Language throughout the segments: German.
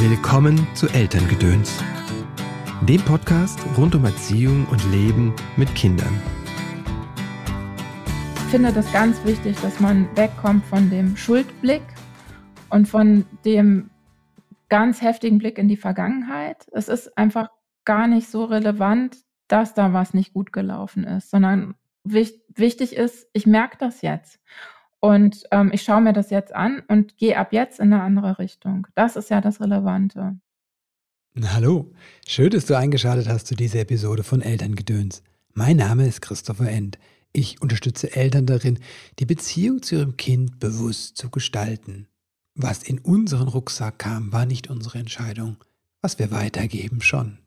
Willkommen zu Elterngedöns, dem Podcast rund um Erziehung und Leben mit Kindern. Ich finde das ganz wichtig, dass man wegkommt von dem Schuldblick und von dem ganz heftigen Blick in die Vergangenheit. Es ist einfach gar nicht so relevant, dass da was nicht gut gelaufen ist, sondern wichtig ist, ich merke das jetzt. Und ähm, ich schaue mir das jetzt an und gehe ab jetzt in eine andere Richtung. Das ist ja das Relevante. Hallo, schön, dass du eingeschaltet hast zu dieser Episode von Elterngedöns. Mein Name ist Christopher End. Ich unterstütze Eltern darin, die Beziehung zu ihrem Kind bewusst zu gestalten. Was in unseren Rucksack kam, war nicht unsere Entscheidung. Was wir weitergeben, schon.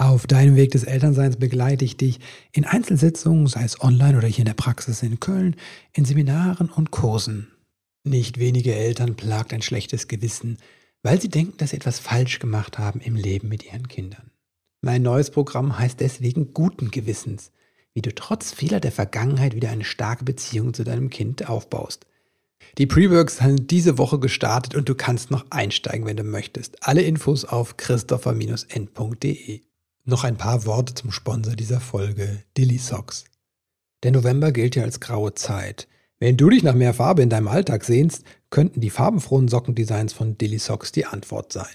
Auf deinem Weg des Elternseins begleite ich dich in Einzelsitzungen, sei es online oder hier in der Praxis in Köln, in Seminaren und Kursen. Nicht wenige Eltern plagt ein schlechtes Gewissen, weil sie denken, dass sie etwas falsch gemacht haben im Leben mit ihren Kindern. Mein neues Programm heißt deswegen guten Gewissens, wie du trotz Fehler der Vergangenheit wieder eine starke Beziehung zu deinem Kind aufbaust. Die Preworks sind diese Woche gestartet und du kannst noch einsteigen, wenn du möchtest. Alle Infos auf christopher-n.de. Noch ein paar Worte zum Sponsor dieser Folge, Dilly Socks. Der November gilt ja als graue Zeit. Wenn du dich nach mehr Farbe in deinem Alltag sehnst, könnten die farbenfrohen Sockendesigns von Dilly Socks die Antwort sein.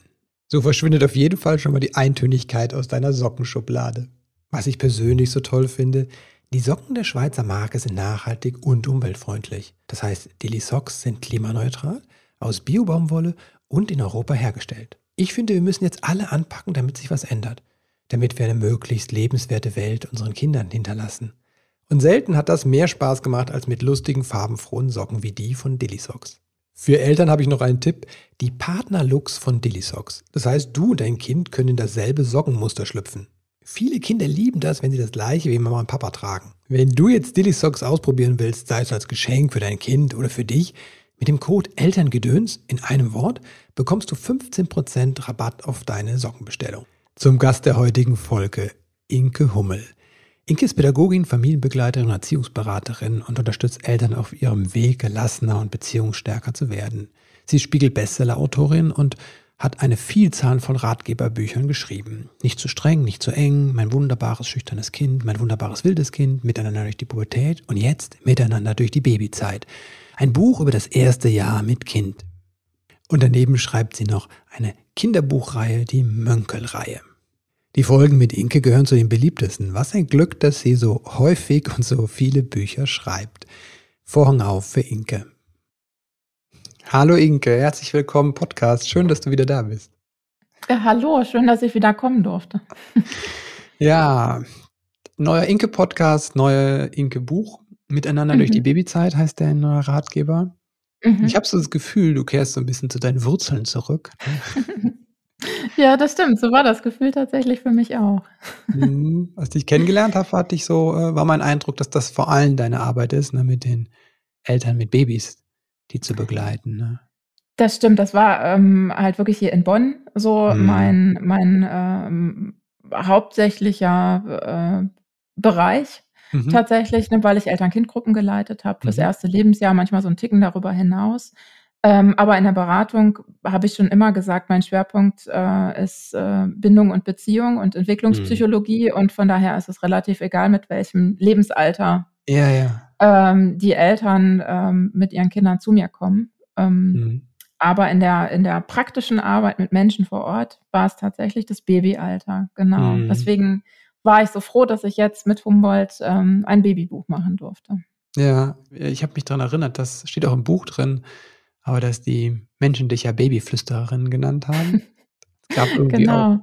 So verschwindet auf jeden Fall schon mal die Eintönigkeit aus deiner Sockenschublade. Was ich persönlich so toll finde, die Socken der Schweizer Marke sind nachhaltig und umweltfreundlich. Das heißt, Dilly Socks sind klimaneutral, aus Biobaumwolle und in Europa hergestellt. Ich finde, wir müssen jetzt alle anpacken, damit sich was ändert damit wir eine möglichst lebenswerte Welt unseren Kindern hinterlassen. Und selten hat das mehr Spaß gemacht als mit lustigen, farbenfrohen Socken wie die von Dillisocks. Für Eltern habe ich noch einen Tipp, die Partnerlooks von Dillisocks. Das heißt, du und dein Kind können in dasselbe Sockenmuster schlüpfen. Viele Kinder lieben das, wenn sie das gleiche wie Mama und Papa tragen. Wenn du jetzt Dillisocks ausprobieren willst, sei es als Geschenk für dein Kind oder für dich, mit dem Code Elterngedöns in einem Wort bekommst du 15% Rabatt auf deine Sockenbestellung. Zum Gast der heutigen Folge, Inke Hummel. Inke ist Pädagogin, Familienbegleiterin und Erziehungsberaterin und unterstützt Eltern auf ihrem Weg, gelassener und beziehungsstärker zu werden. Sie ist Spiegel-Bestseller-Autorin und hat eine Vielzahl von Ratgeberbüchern geschrieben. Nicht zu streng, nicht zu eng, mein wunderbares schüchternes Kind, mein wunderbares wildes Kind, miteinander durch die Pubertät und jetzt miteinander durch die Babyzeit. Ein Buch über das erste Jahr mit Kind. Und daneben schreibt sie noch eine Kinderbuchreihe, die Mönkelreihe. Die Folgen mit Inke gehören zu den beliebtesten. Was ein Glück, dass sie so häufig und so viele Bücher schreibt. Vorhang auf für Inke. Hallo Inke, herzlich willkommen Podcast. Schön, dass du wieder da bist. Ja, hallo, schön, dass ich wieder kommen durfte. ja, neuer Inke-Podcast, neuer Inke-Buch. Miteinander mhm. durch die Babyzeit heißt der neue Ratgeber. Mhm. Ich habe so das Gefühl, du kehrst so ein bisschen zu deinen Wurzeln zurück. ja, das stimmt. So war das Gefühl tatsächlich für mich auch. Mhm. Als ich dich kennengelernt habe, hatte ich so, äh, war mein Eindruck, dass das vor allem deine Arbeit ist, ne, mit den Eltern, mit Babys, die zu begleiten. Ne? Das stimmt, das war ähm, halt wirklich hier in Bonn so mhm. mein, mein ähm, hauptsächlicher äh, Bereich. Mhm. Tatsächlich, ne, weil ich Eltern-Kind-Gruppen geleitet habe, fürs mhm. erste Lebensjahr, manchmal so ein Ticken darüber hinaus. Ähm, aber in der Beratung habe ich schon immer gesagt, mein Schwerpunkt äh, ist äh, Bindung und Beziehung und Entwicklungspsychologie mhm. und von daher ist es relativ egal, mit welchem Lebensalter ja, ja. Ähm, die Eltern ähm, mit ihren Kindern zu mir kommen. Ähm, mhm. Aber in der, in der praktischen Arbeit mit Menschen vor Ort war es tatsächlich das Babyalter, genau. Mhm. Deswegen war ich so froh, dass ich jetzt mit Humboldt ähm, ein Babybuch machen durfte. Ja, ich habe mich daran erinnert, das steht auch im Buch drin, aber dass die Menschen dich ja Babyflüstererin genannt haben. Es gab irgendwie genau. auch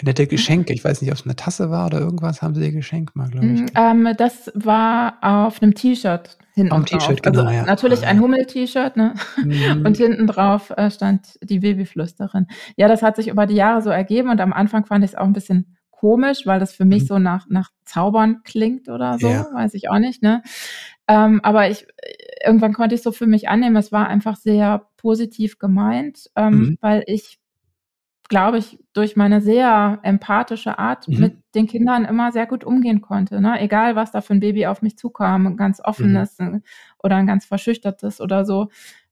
nette Geschenke. Ich weiß nicht, ob es eine Tasse war oder irgendwas, haben sie dir geschenkt mal, glaube ich. Mm, ähm, das war auf einem T-Shirt hinten Auf dem T-Shirt, genau, also ja. Natürlich ein ah. Hummel-T-Shirt, ne? Mhm. Und hinten drauf äh, stand die Babyflüsterin. Ja, das hat sich über die Jahre so ergeben und am Anfang fand ich es auch ein bisschen komisch, weil das für mich mhm. so nach, nach Zaubern klingt oder so, ja. weiß ich auch nicht, ne? Ähm, aber ich, irgendwann konnte ich so für mich annehmen, es war einfach sehr positiv gemeint, ähm, mhm. weil ich, glaube ich, durch meine sehr empathische Art mhm. mit den Kindern immer sehr gut umgehen konnte. Ne? Egal, was da für ein Baby auf mich zukam, ein ganz offenes mhm. oder ein ganz verschüchtertes oder so.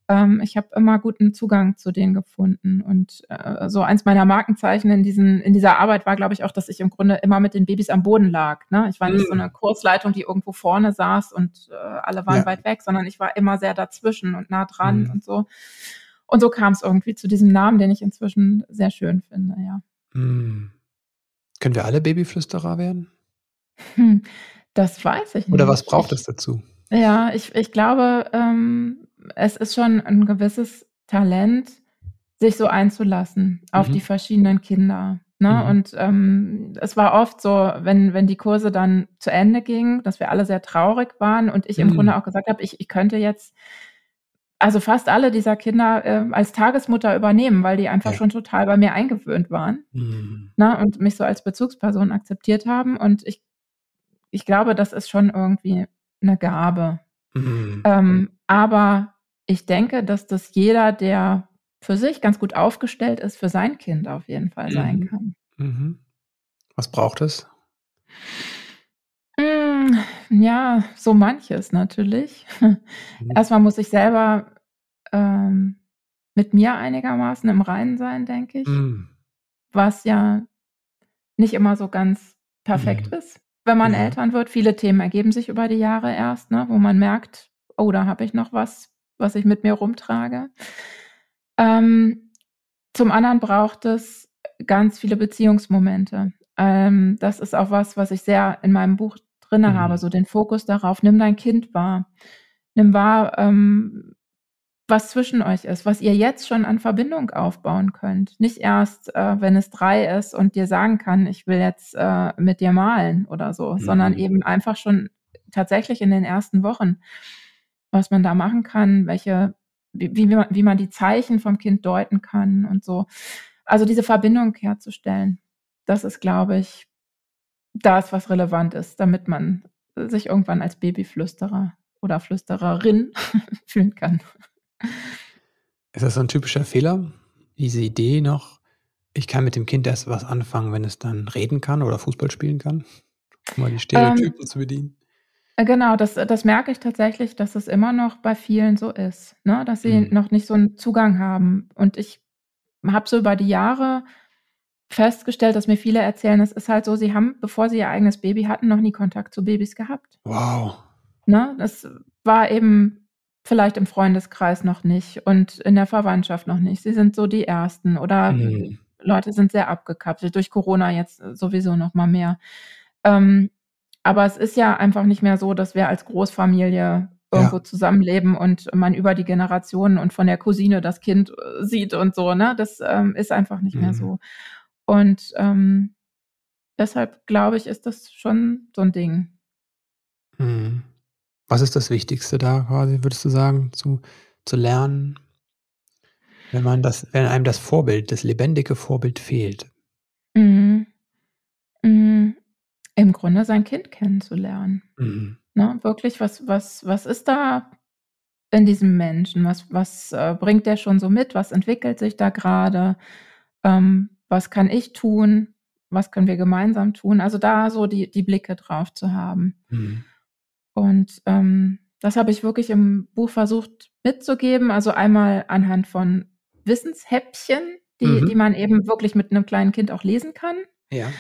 Ähm, ich habe immer guten Zugang zu denen gefunden. Und äh, so eins meiner Markenzeichen in, diesen, in dieser Arbeit war, glaube ich, auch, dass ich im Grunde immer mit den Babys am Boden lag. Ne? Ich war nicht so mhm. eine Kursleitung, die irgendwo vorne saß und äh, alle waren ja. weit weg, sondern ich war immer sehr dazwischen und nah dran mhm. und so. Und so kam es irgendwie zu diesem Namen, den ich inzwischen sehr schön finde, ja. Mhm. Können wir alle Babyflüsterer werden? Hm, das weiß ich nicht. Oder was braucht es dazu? Ja, ich, ich glaube, ähm, es ist schon ein gewisses Talent, sich so einzulassen auf mhm. die verschiedenen Kinder. Ne? Mhm. Und ähm, es war oft so, wenn, wenn die Kurse dann zu Ende gingen, dass wir alle sehr traurig waren und ich mhm. im Grunde auch gesagt habe, ich, ich könnte jetzt also fast alle dieser Kinder äh, als Tagesmutter übernehmen, weil die einfach ja. schon total bei mir eingewöhnt waren mhm. ne? und mich so als Bezugsperson akzeptiert haben. Und ich, ich glaube, das ist schon irgendwie eine Gabe. Mhm. Ähm, aber ich denke, dass das jeder, der für sich ganz gut aufgestellt ist, für sein Kind auf jeden Fall mhm. sein kann. Mhm. Was braucht es? Hm, ja, so manches natürlich. Mhm. Erstmal muss ich selber ähm, mit mir einigermaßen im Reinen sein, denke ich. Mhm. Was ja nicht immer so ganz perfekt mhm. ist wenn man ja. Eltern wird. Viele Themen ergeben sich über die Jahre erst, ne, wo man merkt, oh, da habe ich noch was, was ich mit mir rumtrage. Ähm, zum anderen braucht es ganz viele Beziehungsmomente. Ähm, das ist auch was, was ich sehr in meinem Buch drin mhm. habe, so den Fokus darauf, nimm dein Kind wahr. Nimm wahr, ähm, was zwischen euch ist, was ihr jetzt schon an Verbindung aufbauen könnt. Nicht erst, äh, wenn es drei ist und dir sagen kann, ich will jetzt äh, mit dir malen oder so, mhm. sondern eben einfach schon tatsächlich in den ersten Wochen, was man da machen kann, welche, wie, wie, man, wie man die Zeichen vom Kind deuten kann und so. Also diese Verbindung herzustellen, das ist, glaube ich, das, was relevant ist, damit man sich irgendwann als Babyflüsterer oder Flüstererin fühlen kann. Ist das so ein typischer Fehler? Diese Idee noch, ich kann mit dem Kind erst was anfangen, wenn es dann reden kann oder Fußball spielen kann? Um mal die Stereotypen ähm, zu bedienen. Äh, genau, das, das merke ich tatsächlich, dass es immer noch bei vielen so ist, ne? dass sie mhm. noch nicht so einen Zugang haben. Und ich habe so über die Jahre festgestellt, dass mir viele erzählen, es ist halt so, sie haben, bevor sie ihr eigenes Baby hatten, noch nie Kontakt zu Babys gehabt. Wow. Ne? Das war eben vielleicht im Freundeskreis noch nicht und in der Verwandtschaft noch nicht. Sie sind so die Ersten oder mhm. Leute sind sehr abgekapselt, durch Corona jetzt sowieso noch mal mehr. Ähm, aber es ist ja einfach nicht mehr so, dass wir als Großfamilie irgendwo ja. zusammenleben und man über die Generationen und von der Cousine das Kind äh, sieht und so, ne? Das ähm, ist einfach nicht mhm. mehr so. Und ähm, deshalb glaube ich, ist das schon so ein Ding. Mhm. Was ist das Wichtigste da quasi, würdest du sagen, zu, zu lernen, wenn man das, wenn einem das Vorbild, das lebendige Vorbild fehlt? Mhm. Mhm. Im Grunde sein Kind kennenzulernen. Mhm. Ne? Wirklich, was, was, was ist da in diesem Menschen? Was, was äh, bringt der schon so mit? Was entwickelt sich da gerade? Ähm, was kann ich tun? Was können wir gemeinsam tun? Also da so die, die Blicke drauf zu haben. Mhm. Und ähm, das habe ich wirklich im Buch versucht mitzugeben. Also einmal anhand von Wissenshäppchen, die, mhm. die man eben wirklich mit einem kleinen Kind auch lesen kann. Ja.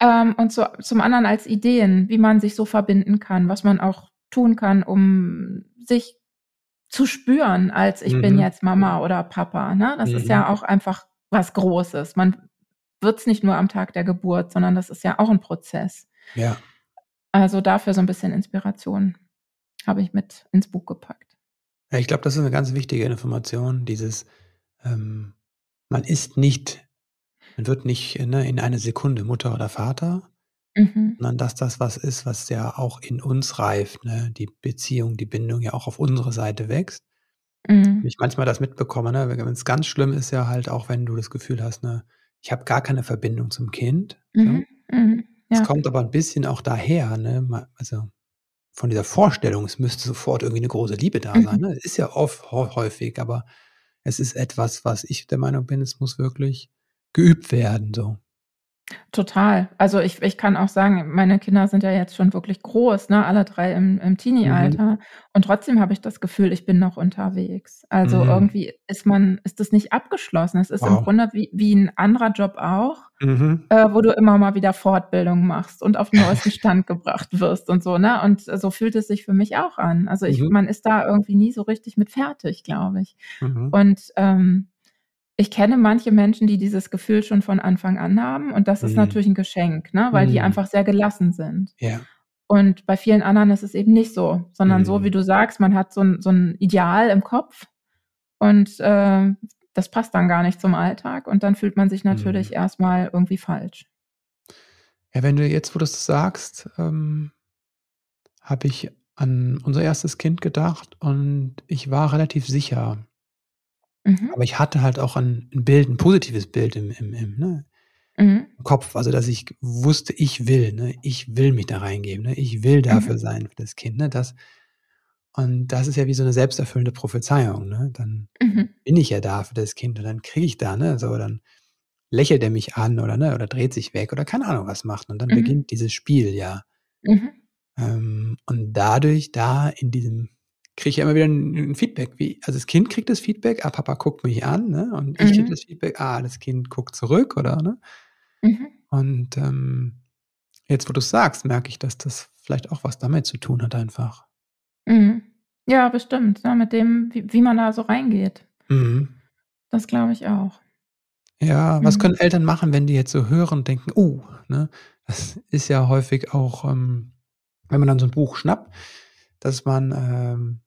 Ähm, und so, zum anderen als Ideen, wie man sich so verbinden kann, was man auch tun kann, um sich zu spüren, als ich mhm. bin jetzt Mama oder Papa. Ne? Das mhm. ist ja mhm. auch einfach was Großes. Man wird es nicht nur am Tag der Geburt, sondern das ist ja auch ein Prozess. Ja. Also dafür so ein bisschen Inspiration habe ich mit ins Buch gepackt. Ja, ich glaube, das ist eine ganz wichtige Information, dieses, ähm, man ist nicht, man wird nicht ne, in einer Sekunde Mutter oder Vater, mhm. sondern dass das was ist, was ja auch in uns reift, ne? die Beziehung, die Bindung ja auch auf unsere Seite wächst. Mhm. Ich manchmal das mitbekomme, ne? wenn es ganz schlimm ist, ja halt auch, wenn du das Gefühl hast, ne, ich habe gar keine Verbindung zum Kind. Mhm. So. Mhm. Es ja. kommt aber ein bisschen auch daher, ne? Also von dieser Vorstellung, es müsste sofort irgendwie eine große Liebe da sein. Mhm. Ne? Ist ja oft häufig, aber es ist etwas, was ich der Meinung bin, es muss wirklich geübt werden. So. Total. Also ich, ich kann auch sagen, meine Kinder sind ja jetzt schon wirklich groß, ne? alle drei im, im Teenie-Alter. Mhm. Und trotzdem habe ich das Gefühl, ich bin noch unterwegs. Also mhm. irgendwie ist man, ist das nicht abgeschlossen. Es ist wow. im Grunde wie, wie ein anderer Job auch, mhm. äh, wo du immer mal wieder Fortbildung machst und auf den neuesten Stand gebracht wirst und so, ne? Und so fühlt es sich für mich auch an. Also ich, mhm. man ist da irgendwie nie so richtig mit fertig, glaube ich. Mhm. Und ähm, ich kenne manche Menschen, die dieses Gefühl schon von Anfang an haben und das ist mhm. natürlich ein Geschenk, ne, weil mhm. die einfach sehr gelassen sind. Ja. Und bei vielen anderen ist es eben nicht so, sondern mhm. so, wie du sagst, man hat so ein, so ein Ideal im Kopf und äh, das passt dann gar nicht zum Alltag und dann fühlt man sich natürlich mhm. erstmal irgendwie falsch. Ja, wenn du jetzt, wo du es sagst, ähm, habe ich an unser erstes Kind gedacht und ich war relativ sicher, Mhm. Aber ich hatte halt auch ein, ein Bild, ein positives Bild im, im, im, ne, mhm. im Kopf. Also, dass ich wusste, ich will, ne, ich will mich da reingeben, ne, ich will dafür mhm. sein für das Kind. Ne, das, und das ist ja wie so eine selbsterfüllende Prophezeiung. Ne? Dann mhm. bin ich ja da für das Kind und dann kriege ich da, ne, so, dann lächelt er mich an oder, ne, oder dreht sich weg oder keine Ahnung was macht. Und dann mhm. beginnt dieses Spiel ja. Mhm. Ähm, und dadurch da in diesem kriege ich ja immer wieder ein, ein, Feedback. Wie, also das Kind kriegt das Feedback, ah, Papa guckt mich an, ne? Und ich kriege mhm. das Feedback, ah, das Kind guckt zurück, oder? Ne? Mhm. Und ähm, jetzt, wo du es sagst, merke ich, dass das vielleicht auch was damit zu tun hat, einfach. Mhm. Ja, bestimmt. Ja, mit dem, wie, wie, man da so reingeht. Mhm. Das glaube ich auch. Ja, was mhm. können Eltern machen, wenn die jetzt so hören und denken, oh, ne? Das ist ja häufig auch, ähm, wenn man dann so ein Buch schnappt, dass man ähm,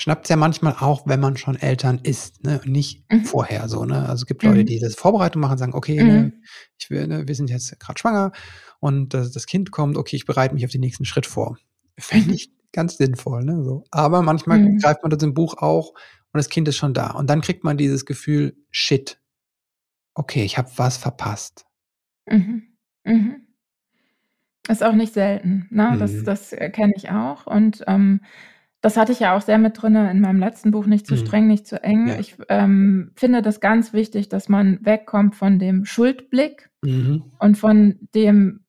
schnappt es ja manchmal auch, wenn man schon Eltern ist, ne? nicht mhm. vorher so. Ne? Also es gibt Leute, mhm. die das Vorbereitung machen, sagen, okay, ne, mhm. ne, ich will, ne, wir sind jetzt gerade schwanger und das, das, Kind kommt, okay, ich bereite mich auf den nächsten Schritt vor. Fände mhm. ich ganz sinnvoll. Ne? So. Aber manchmal mhm. greift man das im Buch auch und das Kind ist schon da. Und dann kriegt man dieses Gefühl, shit, okay, ich habe was verpasst. Mhm. Mhm. Ist auch nicht selten, ne? Das Mhm. das, äh, kenne ich auch und, ähm, das hatte ich ja auch sehr mit drin in meinem letzten Buch „Nicht zu Mhm. streng, nicht zu eng“. Ja. Ich, ähm, finde das ganz wichtig, dass man wegkommt von dem Schuldblick Mhm. und von dem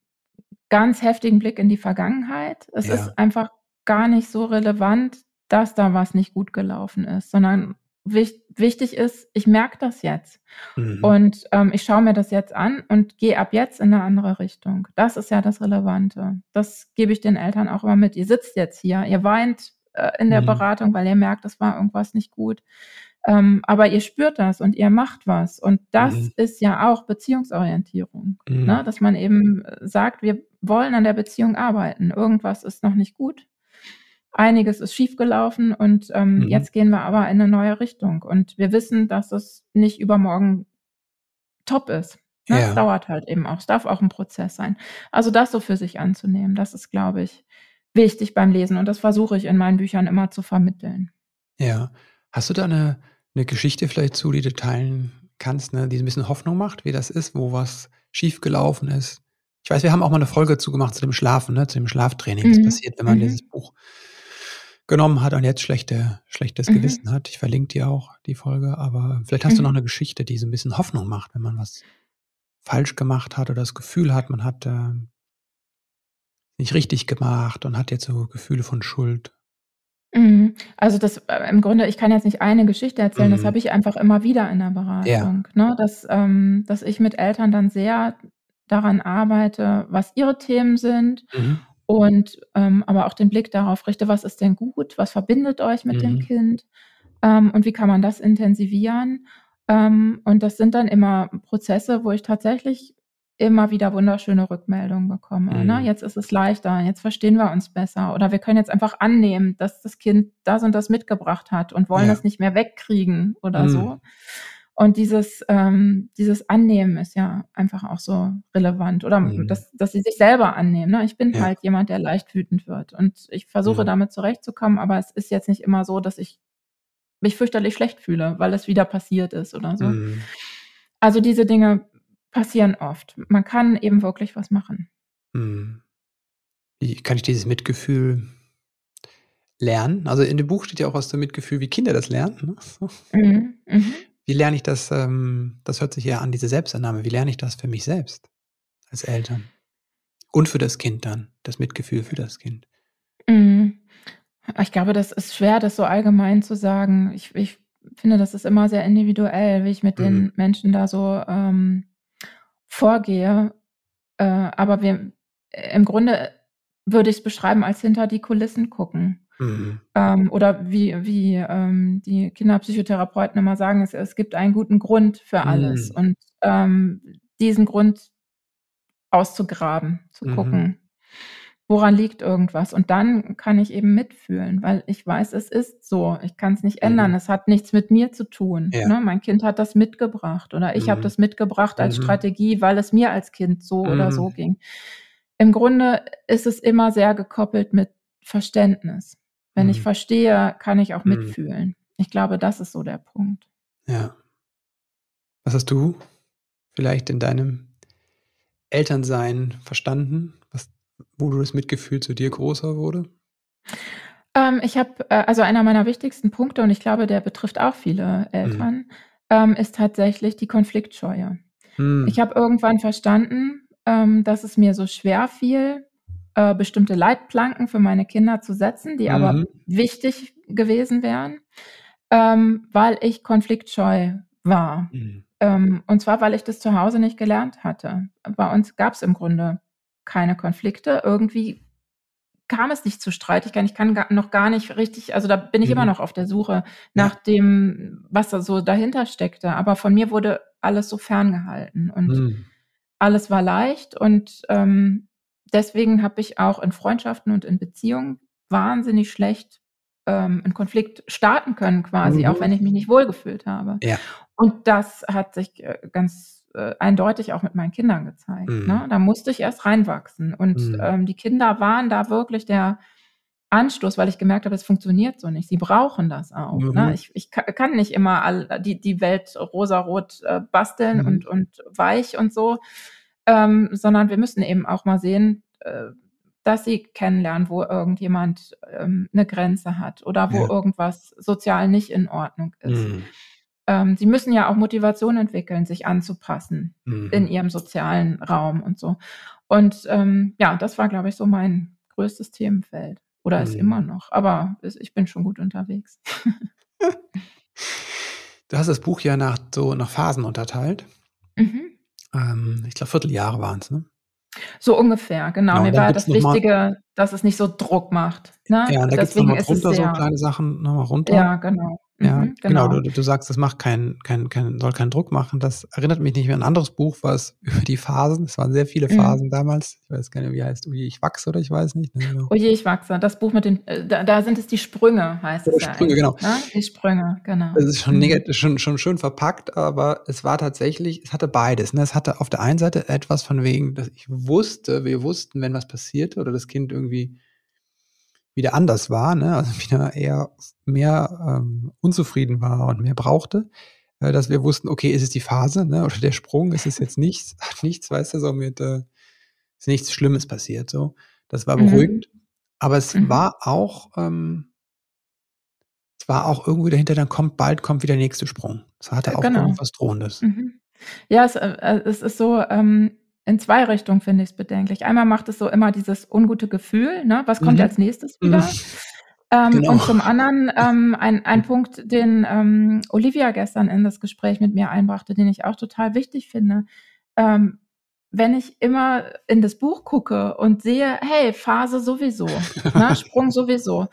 ganz heftigen Blick in die Vergangenheit. Es Ja. ist einfach gar nicht so relevant, dass da was nicht gut gelaufen ist, sondern wich wichtig ist, ich merke das jetzt mhm. und ähm, ich schaue mir das jetzt an und gehe ab jetzt in eine andere Richtung. Das ist ja das Relevante. Das gebe ich den Eltern auch immer mit. Ihr sitzt jetzt hier, ihr weint äh, in der mhm. Beratung, weil ihr merkt, es war irgendwas nicht gut. Ähm, aber ihr spürt das und ihr macht was. Und das mhm. ist ja auch Beziehungsorientierung. Mhm. Ne? Dass man eben sagt, wir wollen an der Beziehung arbeiten. Irgendwas ist noch nicht gut einiges ist schiefgelaufen und ähm, mhm. jetzt gehen wir aber in eine neue Richtung. Und wir wissen, dass es nicht übermorgen top ist. Ne? Ja. Es dauert halt eben auch. Es darf auch ein Prozess sein. Also das so für sich anzunehmen, das ist, glaube ich, wichtig beim Lesen. Und das versuche ich in meinen Büchern immer zu vermitteln. Ja. Hast du da eine, eine Geschichte vielleicht zu, die du teilen kannst, ne, die ein bisschen Hoffnung macht, wie das ist, wo was schiefgelaufen ist? Ich weiß, wir haben auch mal eine Folge zugemacht zu dem Schlafen, ne, zu dem Schlaftraining. Mhm. Das passiert, wenn man mhm. dieses Buch genommen hat und jetzt schlechte, schlechtes mhm. Gewissen hat. Ich verlinke dir auch die Folge, aber vielleicht hast mhm. du noch eine Geschichte, die so ein bisschen Hoffnung macht, wenn man was falsch gemacht hat oder das Gefühl hat, man hat äh, nicht richtig gemacht und hat jetzt so Gefühle von Schuld. Mhm. Also das äh, im Grunde, ich kann jetzt nicht eine Geschichte erzählen, das mhm. habe ich einfach immer wieder in der Beratung, ja. ne? dass, ähm, dass ich mit Eltern dann sehr daran arbeite, was ihre Themen sind mhm und ähm, aber auch den Blick darauf richte, was ist denn gut, was verbindet euch mit mhm. dem Kind ähm, und wie kann man das intensivieren. Ähm, und das sind dann immer Prozesse, wo ich tatsächlich immer wieder wunderschöne Rückmeldungen bekomme. Ne? Mhm. Ne? Jetzt ist es leichter, jetzt verstehen wir uns besser oder wir können jetzt einfach annehmen, dass das Kind das und das mitgebracht hat und wollen ja. das nicht mehr wegkriegen oder mhm. so. Und dieses, ähm, dieses Annehmen ist ja einfach auch so relevant. Oder mhm. dass, dass sie sich selber annehmen. Ne? Ich bin ja. halt jemand, der leicht wütend wird. Und ich versuche mhm. damit zurechtzukommen, aber es ist jetzt nicht immer so, dass ich mich fürchterlich schlecht fühle, weil es wieder passiert ist oder so. Mhm. Also diese Dinge passieren oft. Man kann eben wirklich was machen. Mhm. Wie kann ich dieses Mitgefühl lernen? Also in dem Buch steht ja auch was zum Mitgefühl, wie Kinder das lernen. Ne? Mhm. Mhm. Wie lerne ich das, ähm, das hört sich ja an, diese Selbstannahme, wie lerne ich das für mich selbst? als Eltern. Und für das Kind dann, das Mitgefühl für das Kind. Mhm. Ich glaube, das ist schwer, das so allgemein zu sagen. Ich, ich finde, das ist immer sehr individuell, wie ich mit mhm. den Menschen da so ähm, vorgehe. Äh, aber wir, im Grunde würde ich es beschreiben als hinter die Kulissen gucken. Mhm. Ähm, oder wie, wie ähm, die Kinderpsychotherapeuten immer sagen, es, es gibt einen guten Grund für alles. Mhm. Und ähm, diesen Grund auszugraben, zu mhm. gucken, woran liegt irgendwas. Und dann kann ich eben mitfühlen, weil ich weiß, es ist so. Ich kann es nicht ändern. Mhm. Es hat nichts mit mir zu tun. Ja. Ne? Mein Kind hat das mitgebracht oder ich mhm. habe das mitgebracht als mhm. Strategie, weil es mir als Kind so oder so mhm. ging. Im Grunde ist es immer sehr gekoppelt mit Verständnis. Wenn ich mhm. verstehe, kann ich auch mitfühlen. Ich glaube, das ist so der Punkt. Ja. Was hast du vielleicht in deinem Elternsein verstanden? Wo du das Mitgefühl zu dir größer wurde? Ähm, ich habe, äh, also einer meiner wichtigsten Punkte, und ich glaube, der betrifft auch viele Eltern, mhm. ähm, ist tatsächlich die Konfliktscheue. Mhm. Ich habe irgendwann verstanden, ähm, dass es mir so schwer fiel, äh, bestimmte Leitplanken für meine Kinder zu setzen, die mhm. aber wichtig gewesen wären, ähm, weil ich konfliktscheu war. Mhm. Ähm, und zwar, weil ich das zu Hause nicht gelernt hatte. Bei uns gab es im Grunde keine Konflikte. Irgendwie kam es nicht zu Streitigkeiten. Ich kann noch gar nicht richtig, also da bin ich mhm. immer noch auf der Suche nach ja. dem, was da so dahinter steckte. Aber von mir wurde alles so ferngehalten und mhm. alles war leicht. Und ähm, deswegen habe ich auch in Freundschaften und in Beziehungen wahnsinnig schlecht ähm, einen Konflikt starten können, quasi, mhm. auch wenn ich mich nicht wohlgefühlt habe. Ja. Und das hat sich äh, ganz äh, eindeutig auch mit meinen Kindern gezeigt. Mhm. Ne? Da musste ich erst reinwachsen. Und mhm. ähm, die Kinder waren da wirklich der Anstoß, weil ich gemerkt habe, es funktioniert so nicht. Sie brauchen das auch. Ne? Mhm. Ne? Ich, ich kann nicht immer all, die, die Welt rosarot äh, basteln mhm. und, und weich und so, ähm, sondern wir müssen eben auch mal sehen, äh, dass sie kennenlernen, wo irgendjemand ähm, eine Grenze hat oder wo ja. irgendwas sozial nicht in Ordnung ist. Ähm, sie müssen ja auch Motivation entwickeln, sich anzupassen mhm. in ihrem sozialen Raum und so. Und ähm, ja, das war, glaube ich, so mein größtes Themenfeld. Oder mhm. ist immer noch. Aber ich bin schon gut unterwegs. du hast das Buch ja nach so nach Phasen unterteilt. Mhm. Ähm, ich glaube, Vierteljahre waren es, ne? So ungefähr, genau. genau Mir war das Wichtige, dass es nicht so Druck macht. Ne? Ja, da gibt es nochmal drunter so kleine Sachen nochmal runter. Ja, genau. Ja, mhm, genau. genau. Du, du, sagst, das macht keinen, kein, kein, soll keinen Druck machen. Das erinnert mich nicht mehr an ein anderes Buch, was über die Phasen, es waren sehr viele mhm. Phasen mhm. damals. Ich weiß gar nicht, wie heißt, Oje, ich wachse oder ich weiß nicht. Ne, genau. Oje, ich wachse. Das Buch mit den, äh, da, da, sind es die Sprünge, heißt es. Sprünge, ja genau. Ne? Die Sprünge, genau. Das ist schon, mhm. negativ, schon, schon schön verpackt, aber es war tatsächlich, es hatte beides. Ne? Es hatte auf der einen Seite etwas von wegen, dass ich wusste, wir wussten, wenn was passierte oder das Kind irgendwie wieder anders war, ne? also wieder eher mehr ähm, unzufrieden war und mehr brauchte, äh, dass wir wussten, okay, ist es die Phase ne? oder der Sprung, ist es jetzt nichts, hat nichts, weißt du, so mit, äh, ist nichts Schlimmes passiert, so. Das war mhm. beruhigend. Mhm. Aber es mhm. war auch, ähm, es war auch irgendwie dahinter, dann kommt bald kommt wieder der nächste Sprung. Es hatte auch genau. irgendwas Drohendes. Mhm. Ja, es, äh, es ist so, ähm, in zwei Richtungen finde ich es bedenklich. Einmal macht es so immer dieses ungute Gefühl, ne? was kommt mhm. als nächstes wieder? Mhm. Ähm, genau. Und zum anderen ähm, ein, ein Punkt, den ähm, Olivia gestern in das Gespräch mit mir einbrachte, den ich auch total wichtig finde. Ähm, wenn ich immer in das Buch gucke und sehe, hey, Phase sowieso, ne, Sprung sowieso,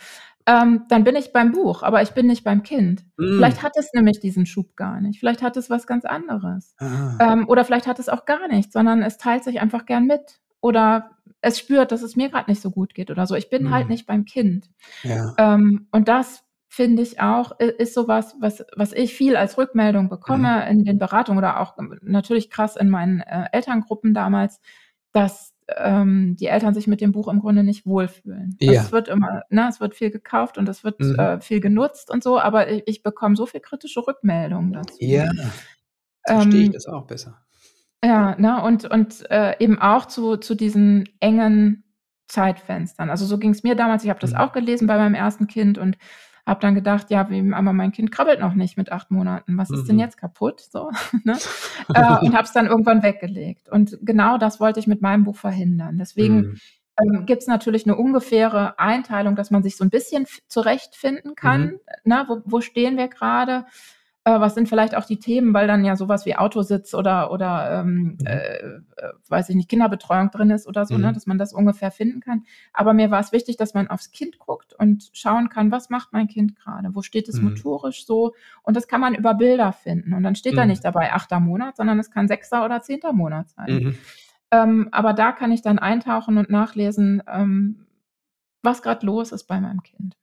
ähm, dann bin ich beim Buch, aber ich bin nicht beim Kind. Mm. Vielleicht hat es nämlich diesen Schub gar nicht. Vielleicht hat es was ganz anderes. Ah. Ähm, oder vielleicht hat es auch gar nicht, sondern es teilt sich einfach gern mit. Oder es spürt, dass es mir gerade nicht so gut geht oder so. Ich bin mm. halt nicht beim Kind. Ja. Ähm, und das finde ich auch, ist sowas, was, was ich viel als Rückmeldung bekomme mm. in den Beratungen oder auch natürlich krass in meinen äh, Elterngruppen damals, dass ähm, die Eltern sich mit dem Buch im Grunde nicht wohlfühlen. Also ja. Es wird immer, ne, es wird viel gekauft und es wird mhm. äh, viel genutzt und so, aber ich, ich, bekomme so viel kritische Rückmeldungen dazu. Ja, verstehe ich ähm, das auch besser. Ja, ne, und, und äh, eben auch zu, zu diesen engen Zeitfenstern. Also so ging es mir damals, ich habe das mhm. auch gelesen bei meinem ersten Kind und habe dann gedacht, ja, wie, aber mein Kind krabbelt noch nicht mit acht Monaten. Was ist denn mhm. jetzt kaputt? So, ne? äh, und habe es dann irgendwann weggelegt. Und genau das wollte ich mit meinem Buch verhindern. Deswegen mhm. ähm, gibt es natürlich eine ungefähre Einteilung, dass man sich so ein bisschen zurechtfinden kann. Mhm. Na, wo, wo stehen wir gerade? Äh, was sind vielleicht auch die Themen, weil dann ja sowas wie Autositz oder, oder ähm, mhm. äh, äh, weiß ich nicht, Kinderbetreuung drin ist oder so, ne, mhm. ne, dass man das ungefähr finden kann. Aber mir war es wichtig, dass man aufs Kind guckt und schauen kann, was macht mein Kind gerade, wo steht es mhm. motorisch so. Und das kann man über Bilder finden. Und dann steht mhm. da nicht dabei achter Monat, sondern es kann sechster oder zehnter Monat sein. Mhm. Ähm, aber da kann ich dann eintauchen und nachlesen, ähm, was gerade los ist bei meinem Kind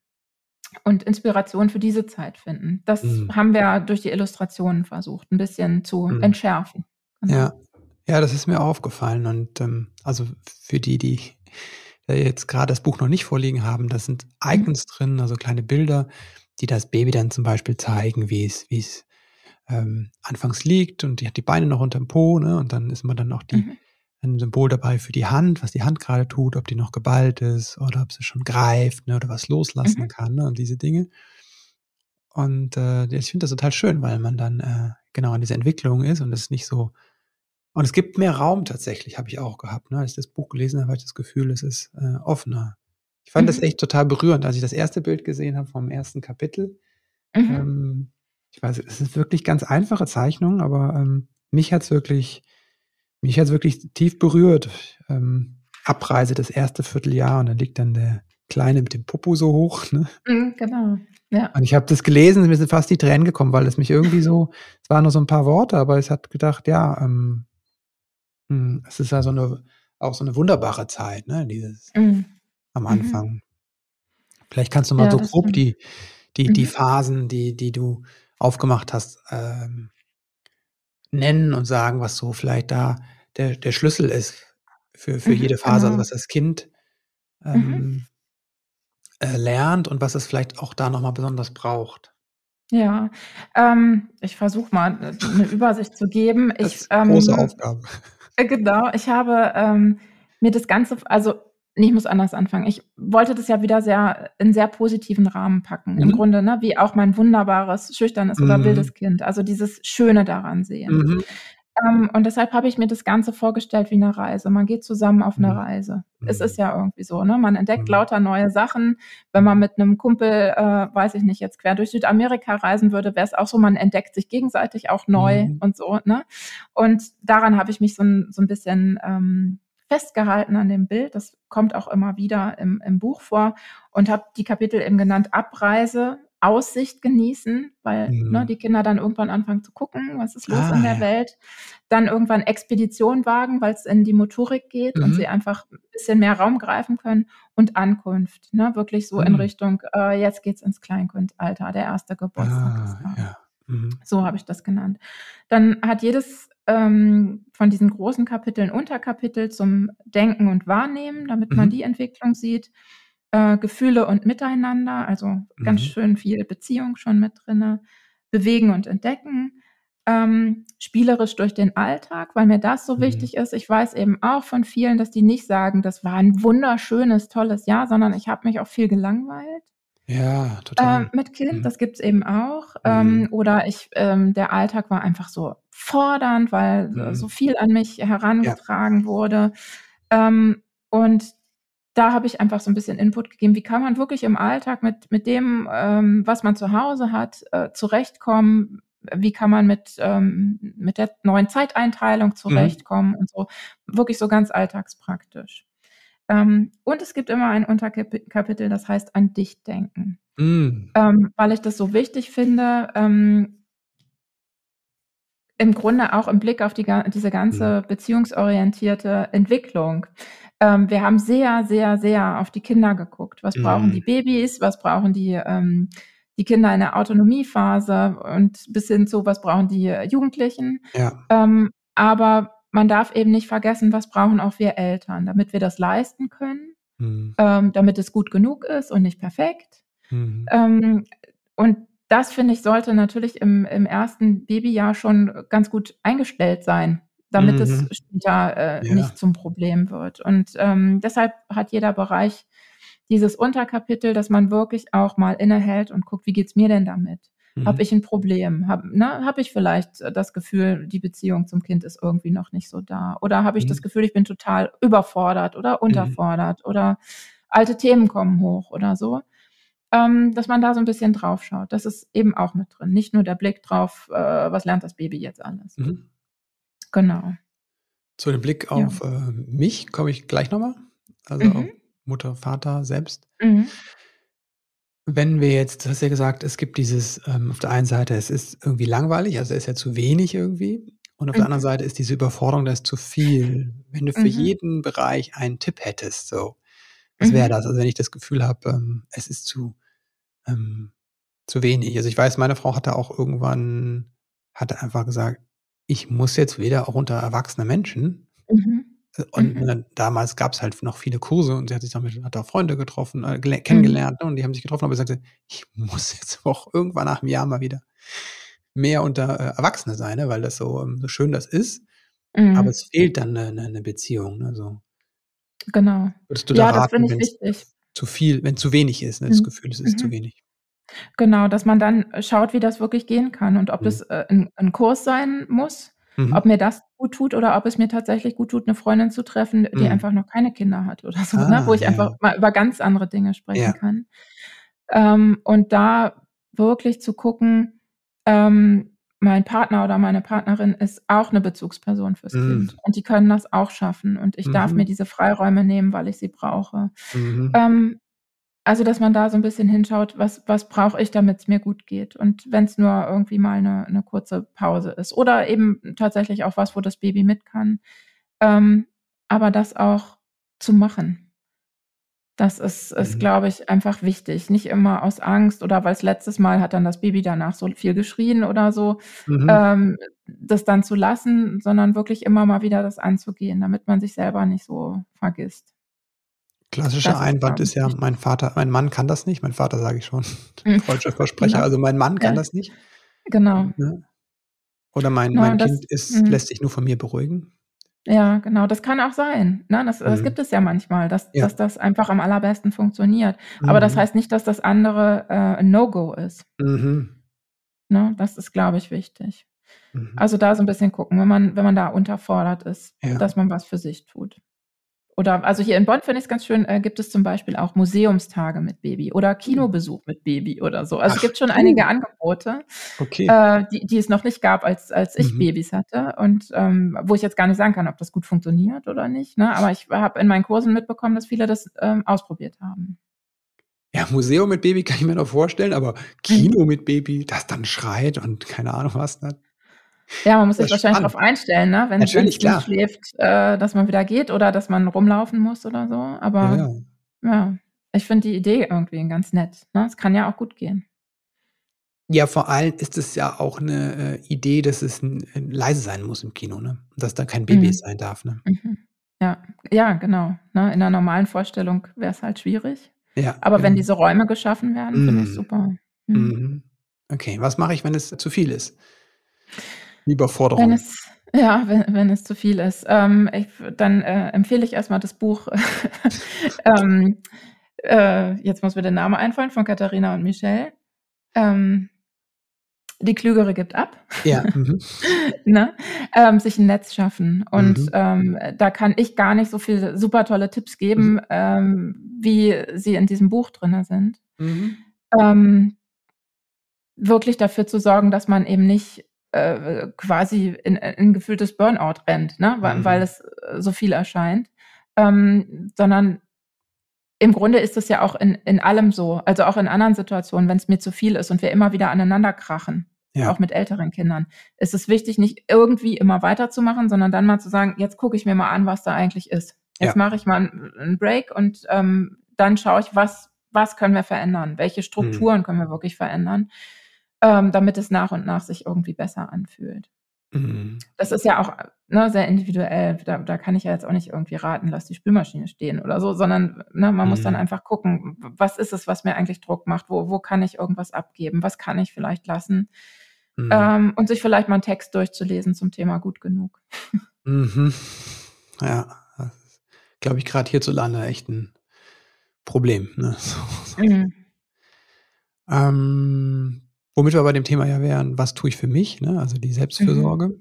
und Inspiration für diese Zeit finden. Das mhm. haben wir durch die Illustrationen versucht, ein bisschen zu mhm. entschärfen. Genau. Ja. ja, das ist mir aufgefallen. Und ähm, also für die, die jetzt gerade das Buch noch nicht vorliegen haben, da sind Icons mhm. drin, also kleine Bilder, die das Baby dann zum Beispiel zeigen, wie es, wie es ähm, anfangs liegt und die hat die Beine noch unter dem Po, ne? Und dann ist man dann auch die mhm ein Symbol dabei für die Hand, was die Hand gerade tut, ob die noch geballt ist oder ob sie schon greift ne, oder was loslassen mhm. kann ne, und diese Dinge. Und äh, ich finde das total schön, weil man dann äh, genau in dieser Entwicklung ist und es nicht so. Und es gibt mehr Raum tatsächlich, habe ich auch gehabt. Ne? Als ich das Buch gelesen habe, habe ich das Gefühl, es ist äh, offener. Ich fand mhm. das echt total berührend, als ich das erste Bild gesehen habe vom ersten Kapitel. Mhm. Ähm, ich weiß, es ist wirklich ganz einfache Zeichnung, aber ähm, mich hat es wirklich mich hat es wirklich tief berührt. Ähm, Abreise das erste Vierteljahr und da liegt dann der Kleine mit dem Popo so hoch. Ne? Mhm, genau. Ja. Und ich habe das gelesen, mir sind fast die Tränen gekommen, weil es mich irgendwie so, es waren nur so ein paar Worte, aber es hat gedacht, ja, ähm, hm, es ist ja so eine, auch so eine wunderbare Zeit, ne, dieses mhm. am mhm. Anfang. Mhm. Vielleicht kannst du mal ja, so grob die, die, die mhm. Phasen, die, die du aufgemacht hast, ähm, nennen und sagen, was so vielleicht da der, der Schlüssel ist für, für mhm, jede Phase, also genau. also was das Kind mhm. ähm, mhm. äh, lernt und was es vielleicht auch da nochmal besonders braucht. Ja, ähm, ich versuche mal eine Übersicht zu geben. Das ich, ist eine große ähm, Aufgabe. Äh, genau, ich habe ähm, mir das Ganze, also Nee, ich muss anders anfangen. Ich wollte das ja wieder sehr in sehr positiven Rahmen packen. Mhm. Im Grunde, ne, wie auch mein wunderbares, schüchternes mhm. oder wildes Kind. Also dieses Schöne daran sehen. Mhm. Ähm, und deshalb habe ich mir das Ganze vorgestellt wie eine Reise. Man geht zusammen auf eine mhm. Reise. Es ist mhm. ja irgendwie so, ne? Man entdeckt mhm. lauter neue Sachen. Wenn man mit einem Kumpel, äh, weiß ich nicht, jetzt quer durch Südamerika reisen würde, wäre es auch so, man entdeckt sich gegenseitig auch neu und so, ne? Und daran habe ich mich so ein, so ein bisschen ähm, festgehalten an dem Bild. Das kommt auch immer wieder im, im Buch vor und habe die Kapitel eben genannt Abreise, Aussicht genießen, weil mhm. ne, die Kinder dann irgendwann anfangen zu gucken, was ist los ah, in der ja. Welt. Dann irgendwann Expedition wagen, weil es in die Motorik geht mhm. und sie einfach ein bisschen mehr Raum greifen können. Und Ankunft, ne, wirklich so mhm. in Richtung, äh, jetzt geht's ins Kleinkindalter, der erste Geburtstag. Ah, ja. Mhm. So habe ich das genannt. Dann hat jedes ähm, von diesen großen Kapiteln Unterkapitel zum Denken und Wahrnehmen, damit mhm. man die Entwicklung sieht. Äh, Gefühle und Miteinander, also mhm. ganz schön viel Beziehung schon mit drin. Bewegen und entdecken. Ähm, spielerisch durch den Alltag, weil mir das so mhm. wichtig ist. Ich weiß eben auch von vielen, dass die nicht sagen, das war ein wunderschönes, tolles Jahr, sondern ich habe mich auch viel gelangweilt. Ja, total. Ähm, mit Kind, mhm. das gibt's eben auch. Ähm, mhm. oder ich, ähm, der Alltag war einfach so fordernd, weil mhm. so viel an mich herangetragen ja. wurde. Ähm, und da habe ich einfach so ein bisschen Input gegeben, wie kann man wirklich im Alltag mit, mit dem, ähm, was man zu Hause hat, äh, zurechtkommen, wie kann man mit, ähm, mit der neuen Zeiteinteilung mhm. zurechtkommen und so. Wirklich so ganz alltagspraktisch. Ähm, und es gibt immer ein Unterkapitel, das heißt an dich denken. Mm. Ähm, weil ich das so wichtig finde, ähm, im Grunde auch im Blick auf die, diese ganze mm. beziehungsorientierte Entwicklung. Ähm, wir haben sehr, sehr, sehr auf die Kinder geguckt. Was brauchen die Babys? Was brauchen die, ähm, die Kinder in der Autonomiephase? Und bis hin zu, was brauchen die Jugendlichen? Ja. Ähm, aber man darf eben nicht vergessen, was brauchen auch wir Eltern, damit wir das leisten können, mhm. ähm, damit es gut genug ist und nicht perfekt. Mhm. Ähm, und das, finde ich, sollte natürlich im, im ersten Babyjahr schon ganz gut eingestellt sein, damit mhm. es später äh, ja. nicht zum Problem wird. Und ähm, deshalb hat jeder Bereich dieses Unterkapitel, dass man wirklich auch mal innehält und guckt, wie geht's mir denn damit? Mhm. Habe ich ein Problem? Habe ne, hab ich vielleicht das Gefühl, die Beziehung zum Kind ist irgendwie noch nicht so da? Oder habe ich mhm. das Gefühl, ich bin total überfordert oder mhm. unterfordert oder alte Themen kommen hoch oder so? Ähm, dass man da so ein bisschen drauf schaut. Das ist eben auch mit drin. Nicht nur der Blick drauf, äh, was lernt das Baby jetzt alles. Mhm. Genau. Zu dem Blick auf ja. äh, mich komme ich gleich nochmal. Also mhm. Mutter, Vater selbst. Mhm. Wenn wir jetzt, du hast ja gesagt, es gibt dieses, ähm, auf der einen Seite, es ist irgendwie langweilig, also es ist ja zu wenig irgendwie. Und auf mhm. der anderen Seite ist diese Überforderung, da ist zu viel. Wenn du für mhm. jeden Bereich einen Tipp hättest, so, was wäre mhm. das? Also wenn ich das Gefühl habe, ähm, es ist zu, ähm, zu wenig. Also ich weiß, meine Frau hatte auch irgendwann, hatte einfach gesagt, ich muss jetzt wieder auch unter erwachsene Menschen. Mhm. Und mhm. Ne, damals gab es halt noch viele Kurse und sie hat sich damit, hat auch Freunde getroffen, äh, mhm. kennengelernt mhm. und die haben sich getroffen, aber sie sagte, ich muss jetzt auch irgendwann nach einem Jahr mal wieder mehr unter äh, Erwachsene sein, ne? weil das so, ähm, so schön das ist. Mhm. Aber es fehlt dann eine, eine Beziehung. Ne? So. Genau. Würdest du da ja, raten, das finde ich wichtig. Zu viel, wenn zu wenig ist, ne? das mhm. Gefühl, es ist zu mhm. wenig. Genau, dass man dann schaut, wie das wirklich gehen kann und ob das äh, ein, ein Kurs sein muss Mhm. Ob mir das gut tut oder ob es mir tatsächlich gut tut, eine Freundin zu treffen, die mhm. einfach noch keine Kinder hat oder so, ah, ne? wo ich ja. einfach mal über ganz andere Dinge sprechen ja. kann. Ähm, und da wirklich zu gucken, ähm, mein Partner oder meine Partnerin ist auch eine Bezugsperson fürs mhm. Kind und die können das auch schaffen und ich darf mir mhm. diese Freiräume nehmen, weil ich sie brauche. Mhm. Ähm, also, dass man da so ein bisschen hinschaut, was was brauche ich, damit es mir gut geht? Und wenn es nur irgendwie mal eine 'ne kurze Pause ist oder eben tatsächlich auch was, wo das Baby mit kann. Ähm, aber das auch zu machen. Das ist ist, Mhm. glaube ich, einfach wichtig. Nicht immer aus Angst oder weil's letztes Mal hat dann das Baby danach so viel geschrien oder so, Mhm. ähm, das dann zu lassen, sondern wirklich immer mal wieder das anzugehen, damit man sich selber nicht so vergisst. Klassischer Einwand ist ja, mein Vater, mein Mann kann das nicht. Mein Vater sage ich schon. Mhm. Deutscher Versprecher. Genau. Also mein Mann kann ja. das nicht. Genau. Ne? Oder mein, no, mein das, Kind ist, mh. lässt sich nur von mir beruhigen. Ja, genau. Das kann auch sein. Ne? Das, das mhm. gibt es ja manchmal, dass, ja. dass das einfach am allerbesten funktioniert. Mhm. Aber das mhm. heißt nicht, dass das andere äh, ein No-Go ist. Mhm. Ne? Das ist, glaube ich, wichtig. Mhm. Also da so ein bisschen gucken, wenn man, wenn man da unterfordert ist, ja. dass man was für sich tut. Oder also hier in Bonn finde ich es ganz schön, äh, gibt es zum Beispiel auch Museumstage mit Baby oder hm. Kinobesuch mit Baby oder so. Also Ach, es gibt schon cool. einige Angebote, okay. äh, die, die es noch nicht gab, als, als ich mhm. Babys hatte. Und ähm, wo ich jetzt gar nicht sagen kann, ob das gut funktioniert oder nicht. Ne? Aber ich habe in meinen Kursen mitbekommen, dass viele das ähm, ausprobiert haben. Ja, Museum mit Baby kann ich mir noch vorstellen, aber Kino mhm. mit Baby, das dann schreit und keine Ahnung was, ne? Ja, man muss sich wahrscheinlich darauf einstellen, ne? wenn es nicht schläft, äh, dass man wieder geht oder dass man rumlaufen muss oder so. Aber ja, ja. ich finde die Idee irgendwie ganz nett. Ne? Es kann ja auch gut gehen. Ja, vor allem ist es ja auch eine äh, Idee, dass es n, äh, leise sein muss im Kino, ne? Dass da kein Baby mhm. sein darf, ne? Mhm. Ja, ja, genau. Ne? In einer normalen Vorstellung wäre es halt schwierig. Ja, Aber genau. wenn diese Räume geschaffen werden, mhm. finde ich super. Mhm. mhm. Okay, was mache ich, wenn es zu viel ist? Überforderung. Wenn es, ja, wenn, wenn es zu viel ist. Ähm, ich, dann äh, empfehle ich erstmal das Buch. ähm, äh, jetzt muss mir der Name einfallen von Katharina und Michelle. Ähm, die Klügere gibt ab. Ja. Mhm. ne? ähm, sich ein Netz schaffen. Und mhm. ähm, da kann ich gar nicht so viele super tolle Tipps geben, mhm. ähm, wie sie in diesem Buch drin sind. Mhm. Ähm, wirklich dafür zu sorgen, dass man eben nicht äh, quasi in, in gefühltes Burnout rennt, ne? weil, mhm. weil es äh, so viel erscheint, ähm, sondern im Grunde ist es ja auch in, in allem so, also auch in anderen Situationen, wenn es mir zu viel ist und wir immer wieder aneinander krachen, ja. auch mit älteren Kindern, ist es wichtig, nicht irgendwie immer weiterzumachen, sondern dann mal zu sagen, jetzt gucke ich mir mal an, was da eigentlich ist. Jetzt ja. mache ich mal einen Break und ähm, dann schaue ich, was, was können wir verändern, welche Strukturen mhm. können wir wirklich verändern ähm, damit es nach und nach sich irgendwie besser anfühlt. Mhm. Das ist ja auch ne, sehr individuell. Da, da, kann ich ja jetzt auch nicht irgendwie raten, lass die Spülmaschine stehen oder so, sondern ne, man mhm. muss dann mhm. einfach gucken, was ist es, was mir eigentlich Druck macht? Wo, wo kann ich irgendwas abgeben? Was kann ich vielleicht lassen? Mhm. Ähm, und sich vielleicht mal einen Text durchzulesen zum Thema gut genug. Mhm. Ja, glaube ich, gerade hierzulande echt ein Problem. Ne? So, Mhm. Ähm, womit wir bei dem Thema ja wären, was tue ich für mich, ne? also die Selbstfürsorge.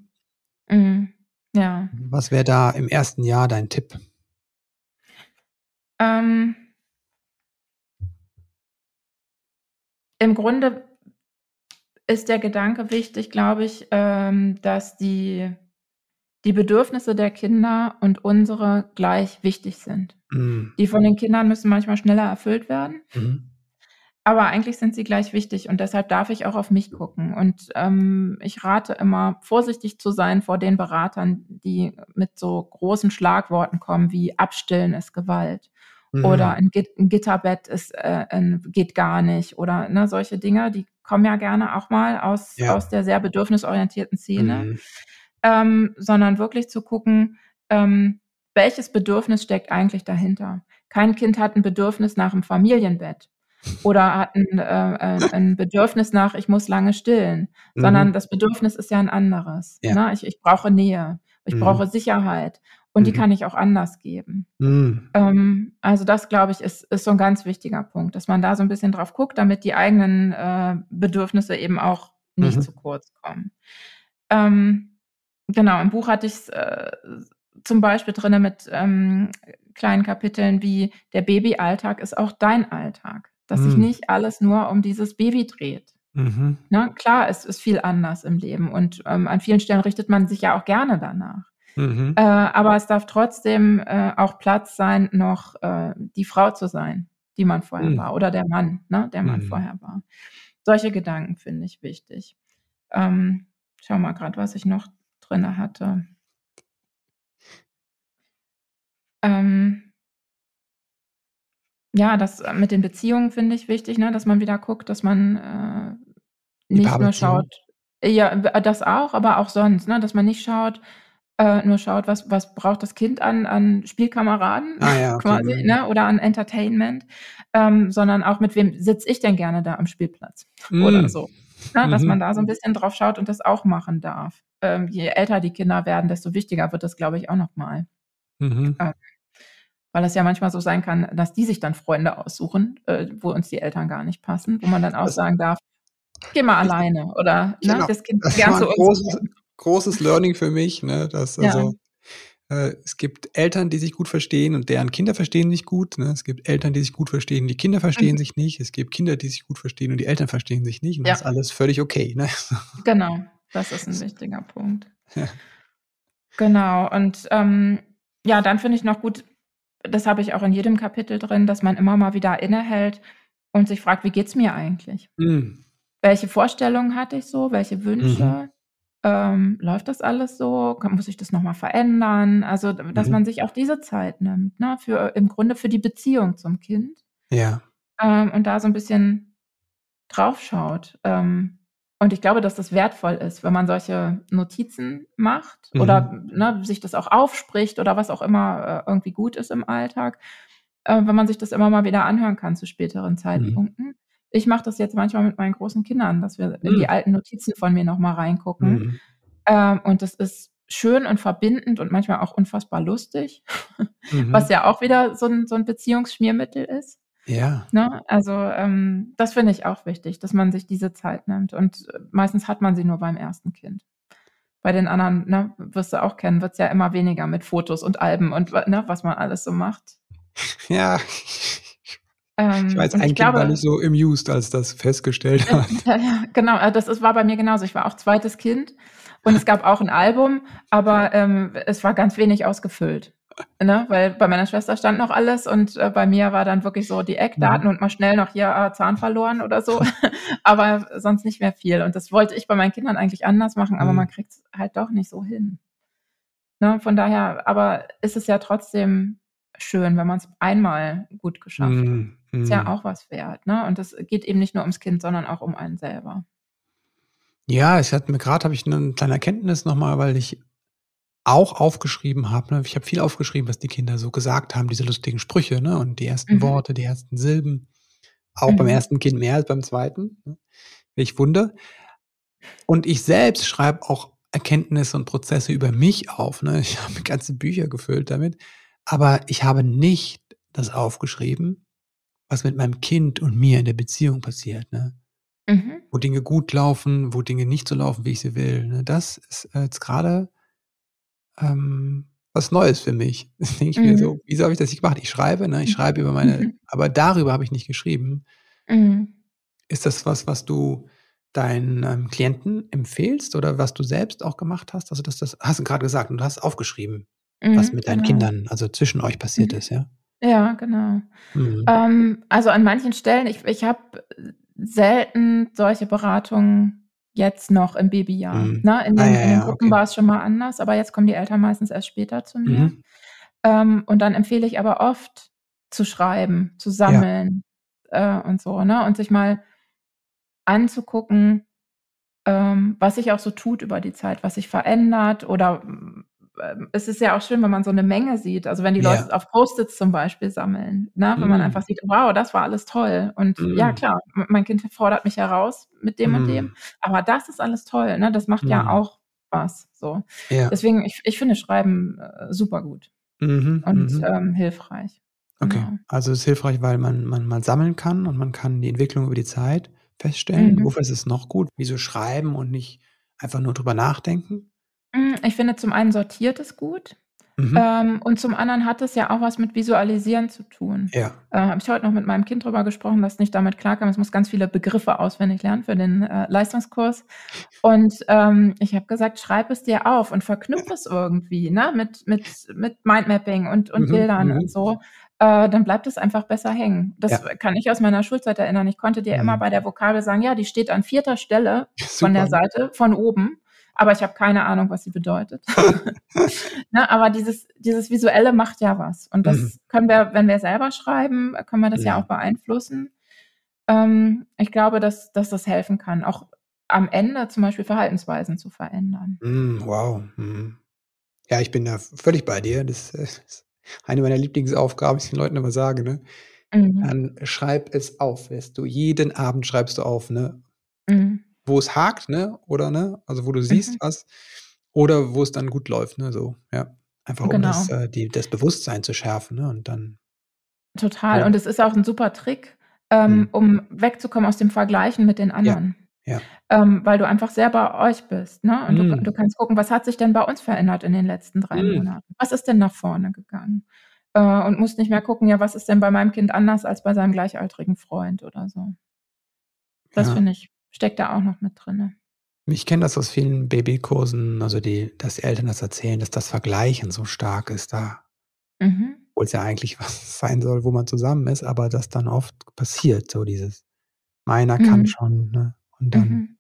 Mhm. Mhm. Ja. Was wäre da im ersten Jahr dein Tipp? Ähm, Im Grunde ist der Gedanke wichtig, glaube ich, ähm, dass die die Bedürfnisse der Kinder und unsere gleich wichtig sind. Mhm. Die von den Kindern müssen manchmal schneller erfüllt werden. Mhm. Aber eigentlich sind sie gleich wichtig und deshalb darf ich auch auf mich gucken. Und ähm, ich rate immer, vorsichtig zu sein vor den Beratern, die mit so großen Schlagworten kommen wie Abstillen ist Gewalt mhm. oder ein, ein, Gitterbett ist, äh, ein, geht gar nicht oder ne, solche Dinge, die kommen ja gerne auch mal aus, ja. aus der sehr bedürfnisorientierten Szene, mhm. ähm, sondern wirklich zu gucken, ähm, welches Bedürfnis steckt eigentlich dahinter. Kein Kind hat ein Bedürfnis nach einem Familienbett oder hat ein, äh, äh ein Bedürfnis nach, ich muss lange stillen, mhm. sondern das Bedürfnis ist ja ein anderes. Ja. Ne? Ich, ich brauche Nähe, ich mhm. brauche Sicherheit und mhm. die kann ich auch anders geben. Mhm. Ähm, also das, glaube ich, ist, ist so ein ganz wichtiger Punkt, dass man da so ein bisschen drauf guckt, damit die eigenen äh, Bedürfnisse eben auch nicht mhm. zu kurz kommen. Ähm, genau, im Buch hatte ich es äh, zum Beispiel drin mit ähm, kleinen Kapiteln wie der Babyalltag ist auch dein Alltag. Dass sich mhm. nicht alles nur um dieses Baby dreht. Mhm. Na, ne, klar, es ist viel anders im Leben und ähm, an vielen Stellen richtet man sich ja auch gerne danach. Mhm. Äh, aber es darf trotzdem äh, auch Platz sein, noch äh, die Frau zu sein, die man vorher mhm. war, oder der Mann, ne, der man mhm. vorher war. Solche Gedanken finde ich wichtig. Ähm, schau mal gerade, was ich noch drin hatte. Ähm, ja, das äh, mit den Beziehungen finde ich wichtig, ne, dass man wieder guckt, dass man äh, nicht nur schaut, ja, das auch, aber auch sonst, ne, dass man nicht schaut, äh, nur schaut, was was braucht das Kind an an Spielkameraden Ah ja, okay. quasi, mhm. ne, oder an Entertainment, ähm, sondern auch mit wem sitze ich denn gerne da am Spielplatz oder mhm. so, ne? Dass man da so ein mhm. bisschen drauf schaut und das auch machen darf. Ähm, je älter die Kinder werden, desto wichtiger wird das, glaube ich, auch noch mal. Mhm. Ähm, weil es ja manchmal so sein kann, dass die sich dann Freunde aussuchen, äh, wo uns die Eltern gar nicht passen, wo man dann auch Das sagen darf: „Geh mal alleine“ oder, ne, Genau. das Kind Das gern zu uns großes großes Learning für mich, ne, dass Ja. also äh, es gibt Eltern, die sich gut verstehen und deren Kinder verstehen sich gut, ne? Es gibt Eltern, die sich gut verstehen, die Kinder verstehen Mhm. sich nicht. Es gibt Kinder, die sich gut verstehen und die Eltern verstehen sich nicht und das ist alles völlig okay, ne? Genau, das ist ein wichtiger Punkt. Ja. Genau und, ähm, ja, dann finde ich noch gut das habe ich auch in jedem Kapitel drin, dass man immer mal wieder innehält und sich fragt: „Wie geht's mir eigentlich?“ Mhm. Welche Vorstellungen hatte ich so? Welche Wünsche? Mhm. Ähm, läuft das alles so? muss ich das noch mal verändern? Also, dass Mhm. man sich auch diese Zeit nimmt, ne, für im Grunde für die Beziehung zum Kind. Ja. Ähm, und da so ein bisschen draufschaut. Ähm, und ich glaube, dass das wertvoll ist, wenn man solche Notizen macht oder, Mhm. ne, sich das auch aufspricht oder was auch immer, äh, irgendwie gut ist im Alltag, äh, wenn man sich das immer mal wieder anhören kann zu späteren Mhm. Zeitpunkten. Ich mache das jetzt manchmal mit meinen großen Kindern, dass wir in die mhm. alten Notizen von mir noch mal reingucken. Mhm. Ähm, und das ist schön und verbindend und manchmal auch unfassbar lustig, mhm. was ja auch wieder so ein, so 'n Beziehungsschmiermittel ist. Ja. Ne? Also, ähm, das finde ich auch wichtig, dass man sich diese Zeit nimmt und äh, meistens hat man sie nur beim ersten Kind. Bei den anderen, ne, wirst du auch kennen, wird es ja immer weniger mit Fotos und Alben und ne, was man alles so macht. Ja. Ähm, ich war jetzt ein Kind glaube, war nicht so amused, als das festgestellt hat. Ja, genau, äh, das ist, war bei mir genauso. Ich war auch zweites Kind und es gab auch ein Album, aber ähm, es war ganz wenig ausgefüllt. Ne? Weil bei meiner Schwester stand noch alles und äh, bei mir war dann wirklich so die Eckdaten mhm. und mal schnell noch hier äh, Zahn verloren oder so, aber sonst nicht mehr viel. Und das wollte ich bei meinen Kindern eigentlich anders machen, aber mhm. man kriegt es halt doch nicht so hin. Ne? Von daher, aber ist es ja trotzdem schön, wenn man es einmal gut geschafft hat. Mhm. Ist ja mhm. auch was wert. Ne? Und es geht eben nicht nur ums Kind, sondern auch um einen selber. Ja, ich hatte mir gerade habe ich eine kleine Erkenntnis nochmal, weil ich auch aufgeschrieben habe. Ne? Ich habe viel aufgeschrieben, was die Kinder so gesagt haben, diese lustigen Sprüche, ne? Und die ersten mhm. Worte, die ersten Silben. Auch mhm. beim ersten Kind mehr als beim zweiten. Ne? Ich wunder. Und ich selbst schreibe auch Erkenntnisse und Prozesse über mich auf. Ne? Ich habe ganze Bücher gefüllt damit. Aber ich habe nicht das aufgeschrieben, was mit meinem Kind und mir in der Beziehung passiert, ne? Mhm. Wo Dinge gut laufen, wo Dinge nicht so laufen, wie ich sie will. Ne? Das ist äh, jetzt gerade ähm, was Neues für mich. Das denke ich mhm. mir so, wieso habe ich das nicht gemacht? Ich schreibe, ne? Ich schreibe über meine, mhm. aber darüber habe ich nicht geschrieben. Mhm. Ist das was, was du deinen ähm, Klienten empfehlst oder was du selbst auch gemacht hast? Also, das, das hast du gerade gesagt und du hast aufgeschrieben, was mhm, mit deinen genau. Kindern, also zwischen euch passiert mhm. ist, ja? Ja, genau. Mhm. Ähm, also an manchen Stellen, ich, ich habe selten solche Beratungen jetzt noch im Babyjahr. Mhm. Ne? In, den, ah, ja, in den Gruppen okay. war es schon mal anders, aber jetzt kommen die Eltern meistens erst später zu mir. Mhm. Ähm, und dann empfehle ich aber oft zu schreiben, zu sammeln ja. äh, und so, ne? Und sich mal anzugucken, ähm, was sich auch so tut über die Zeit, was sich verändert oder ähm, es ist ja auch schön, wenn man so eine Menge sieht. Also wenn die Leute ja. auf Post-its zum Beispiel sammeln, ne? wenn mm. man einfach sieht, wow, das war alles toll. Und mm. ja, klar, mein Kind fordert mich heraus mit dem mm. und dem. Aber das ist alles toll, ne? Das macht ja auch was. So. Ja. Deswegen, ich, ich finde Schreiben äh, super gut mhm, und mhm. Ähm, hilfreich. Okay, genau. also es ist hilfreich, weil man, man mal sammeln kann und man kann die Entwicklung über die Zeit feststellen. Mhm. Wofür ist es noch gut? Wieso schreiben und nicht einfach nur drüber nachdenken? Hm, ich finde zum einen sortiert es gut. Mhm. Ähm, und zum anderen hat es ja auch was mit Visualisieren zu tun. Ja. Äh, Habe ich heute noch mit meinem Kind drüber gesprochen, dass nicht damit klarkam, es muss ganz viele Begriffe auswendig lernen für den äh, Leistungskurs. Und ähm, ich habe gesagt, schreib es dir auf und verknüpf es irgendwie, ne, mit, mit, mit Mindmapping und, und mhm. Bildern mhm. und so. Äh, dann bleibt es einfach besser hängen. Das ja. kann ich aus meiner Schulzeit erinnern. Ich konnte dir mhm. immer bei der Vokabel sagen, ja, die steht an vierter Stelle Super. von der Seite, von oben aber ich habe keine Ahnung, was sie bedeutet. ne, aber dieses, dieses Visuelle macht ja was. Und das mhm. können wir, wenn wir selber schreiben, können wir das ja, ja auch beeinflussen. Ähm, ich glaube, dass, dass das helfen kann, auch am Ende zum Beispiel Verhaltensweisen zu verändern. Mm, wow. Mm. Ja, ich bin da völlig bei dir. Das ist eine meiner Lieblingsaufgaben, die ich den Leuten immer sage. Ne? Mhm. Dann schreib es auf. Du, jeden Abend schreibst du auf. Ne? Mhm wo es hakt, ne? Oder ne? Also wo du siehst mhm. was. Oder wo es dann gut läuft, ne? So, ja. Einfach um genau. das, äh, die, das Bewusstsein zu schärfen, ne? Und dann. Total. Ja. Und es ist auch ein super Trick, ähm, mhm. um wegzukommen aus dem Vergleichen mit den anderen. Ja. ja. Ähm, weil du einfach sehr bei euch bist, ne? Und mhm. du, du, kannst gucken, was hat sich denn bei uns verändert in den letzten drei mhm. Monaten? Was ist denn nach vorne gegangen? Äh, und musst nicht mehr gucken, ja, was ist denn bei meinem Kind anders als bei seinem gleichaltrigen Freund oder so. Das ja. finde ich steckt da auch noch mit drin. Ich kenne das aus vielen Babykursen, also die, dass die Eltern das erzählen, dass das Vergleichen so stark ist da. Mhm. Obwohl es ja eigentlich was sein soll, wo man zusammen ist, aber das dann oft passiert, so dieses meiner mhm. kann schon, ne? Und dann. Mhm.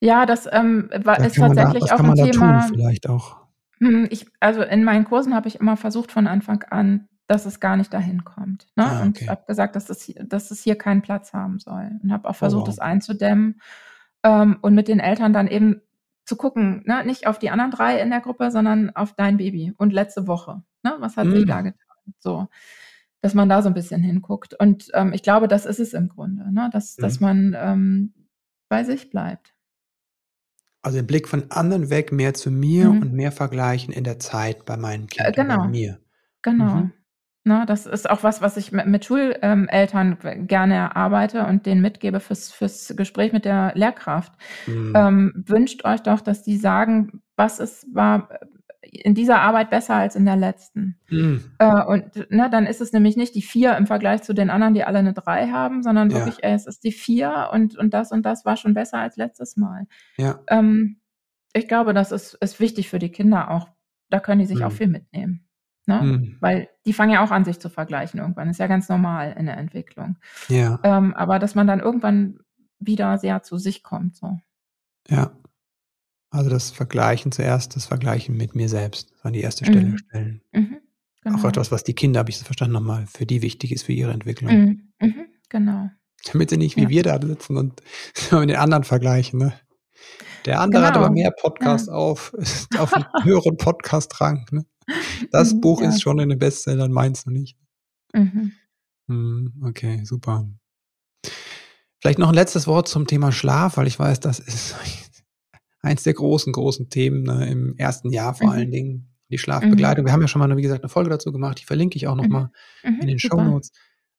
Ja, das ähm, war, ist tatsächlich da, auch ein Thema. vielleicht auch. Hm, ich, also in meinen Kursen habe ich immer versucht von Anfang an dass es gar nicht dahin kommt. Ne? Ah, okay. Und habe gesagt, dass es, dass es hier keinen Platz haben soll. Und habe auch oh, versucht, oh, wow. es einzudämmen ähm, und mit den Eltern dann eben zu gucken, ne? nicht auf die anderen drei in der Gruppe, sondern auf dein Baby und letzte Woche. Ne? Was hat mm. sie da getan? So, dass man da so ein bisschen hinguckt. Und ähm, ich glaube, das ist es im Grunde, ne? dass, mm. dass man ähm, bei sich bleibt. Also den Blick von anderen weg, mehr zu mir mhm. und mehr vergleichen in der Zeit bei meinen Kindern äh, genau. mir. Genau. Mhm. Ne, das ist auch was, was ich mit, mit Schuleltern gerne arbeite und denen mitgebe fürs, fürs Gespräch mit der Lehrkraft. Mhm. Ähm, wünscht euch doch, dass die sagen, was es war in dieser Arbeit besser als in der letzten. Mhm. Äh, und ne, dann ist es nämlich nicht die vier im Vergleich zu den anderen, die alle eine drei haben, sondern ja. wirklich, ey, es ist die vier und, und das und das war schon besser als letztes Mal. Ja. Ähm, ich glaube, das ist, ist wichtig für die Kinder auch. Da können die sich mhm. auch viel mitnehmen. Ne? Mhm. Weil die fangen ja auch an, sich zu vergleichen irgendwann. Ist ja ganz normal in der Entwicklung. Ja. Ähm, aber dass man dann irgendwann wieder sehr zu sich kommt. So. Ja. Also das Vergleichen zuerst, das Vergleichen mit mir selbst an die erste Stelle mhm. stellen. Mhm. Genau. Auch etwas, was die Kinder, habe ich das verstanden, nochmal für die wichtig ist, für ihre Entwicklung. Mhm. Mhm. Genau. Damit sie nicht wie ja. wir da sitzen und mit den anderen vergleichen. Ne? Der andere genau. hat aber mehr Podcast ja. auf, ist auf einem höheren Podcast-Rang. Ne? Das mhm, Buch ja. ist schon in den Bestsellern, meinst du nicht? Mhm. Hm, okay, super. Vielleicht noch ein letztes Wort zum Thema Schlaf, weil ich weiß, das ist eins der großen, großen Themen ne, im ersten Jahr vor mhm. allen Dingen. Die Schlafbegleitung. Mhm. Wir haben ja schon mal, wie gesagt, eine Folge dazu gemacht, die verlinke ich auch nochmal mhm. mhm. in den Show Notes.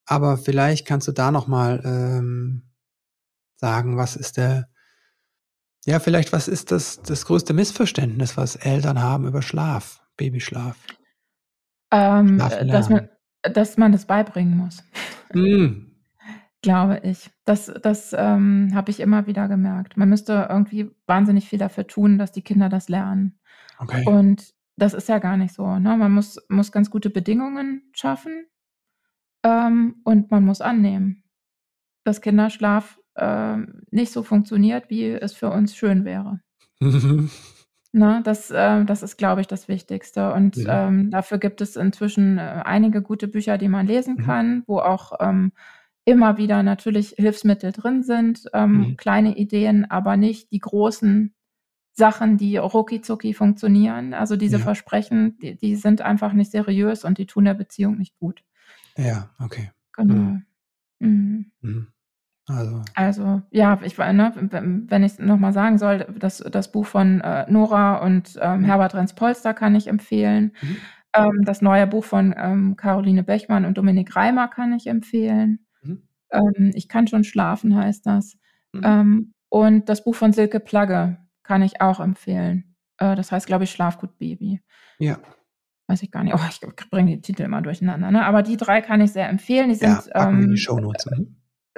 aber vielleicht kannst du da nochmal ähm, sagen, was ist der, ja, vielleicht was ist das, das größte Missverständnis, was Eltern haben über Schlaf, Babyschlaf? Ähm, dass, man, dass man das beibringen muss. Mm. Glaube ich. Das, das ähm, habe ich immer wieder gemerkt. Man müsste irgendwie wahnsinnig viel dafür tun, dass die Kinder das lernen. Okay. Und das ist ja gar nicht so. Ne? Man muss, muss ganz gute Bedingungen schaffen ähm, und man muss annehmen, dass Kinderschlaf äh, nicht so funktioniert, wie es für uns schön wäre. Ne, das, äh, das ist, glaube ich, das Wichtigste. Und ja. ähm, dafür gibt es inzwischen äh, einige gute Bücher, die man lesen mhm. kann, wo auch ähm, immer wieder natürlich Hilfsmittel drin sind, ähm, mhm. kleine Ideen, aber nicht die großen Sachen, die rucki funktionieren. Also diese ja. Versprechen, die, die, sind einfach nicht seriös und die tun der Beziehung nicht gut. Ja, okay. Genau. Mhm. Mhm. mhm. Also. also, ja, ich ne, wenn ich nochmal sagen soll, das, das Buch von äh, Nora und ähm, mhm. Herbert Renz-Polster kann ich empfehlen. Mhm. Ähm, das neue Buch von ähm, Caroline Bechmann und Dominik Reimer kann ich empfehlen. Mhm. Ähm, ich kann schon schlafen, heißt das. Mhm. Ähm, und das Buch von Silke Plagge kann ich auch empfehlen. Äh, das heißt, glaube ich, Schlafgut Baby. Ja. Weiß ich gar nicht. Oh, ich bringe die Titel immer durcheinander. Ne? Aber die drei kann ich sehr empfehlen. Die sind, ja, ähm, in die Shownotes.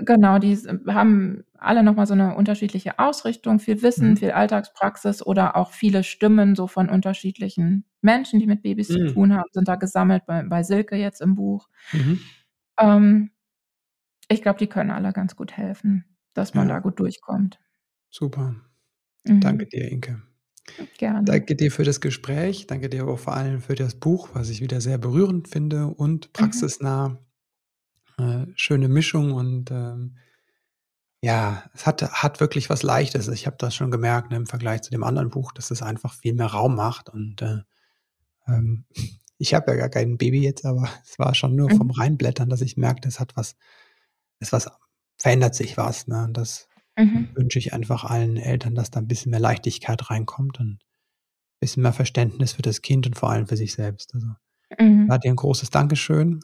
Genau, die haben alle nochmal so eine unterschiedliche Ausrichtung, viel Wissen, mhm. viel Alltagspraxis oder auch viele Stimmen so von unterschiedlichen Menschen, die mit Babys mhm. zu tun haben, sind da gesammelt bei, bei Silke jetzt im Buch. Mhm. Ähm, ich glaube, die können alle ganz gut helfen, dass man ja. da gut durchkommt. Super. Danke mhm. dir, Inke. Gerne. Danke dir für das Gespräch. Danke dir auch vor allem für das Buch, was ich wieder sehr berührend finde und mhm. praxisnah äh, schöne Mischung und ähm, ja, es hat, hat wirklich was Leichtes. Ich habe das schon gemerkt ne, im Vergleich zu dem anderen Buch, dass es einfach viel mehr Raum macht. Und äh, ähm, ich habe ja gar kein Baby jetzt, aber es war schon nur vom mhm. Reinblättern, dass ich merkte, es hat was, es was, verändert sich was. Ne? Und das mhm. wünsche ich einfach allen Eltern, dass da ein bisschen mehr Leichtigkeit reinkommt und ein bisschen mehr Verständnis für das Kind und vor allem für sich selbst. Also mhm. da dir ein großes Dankeschön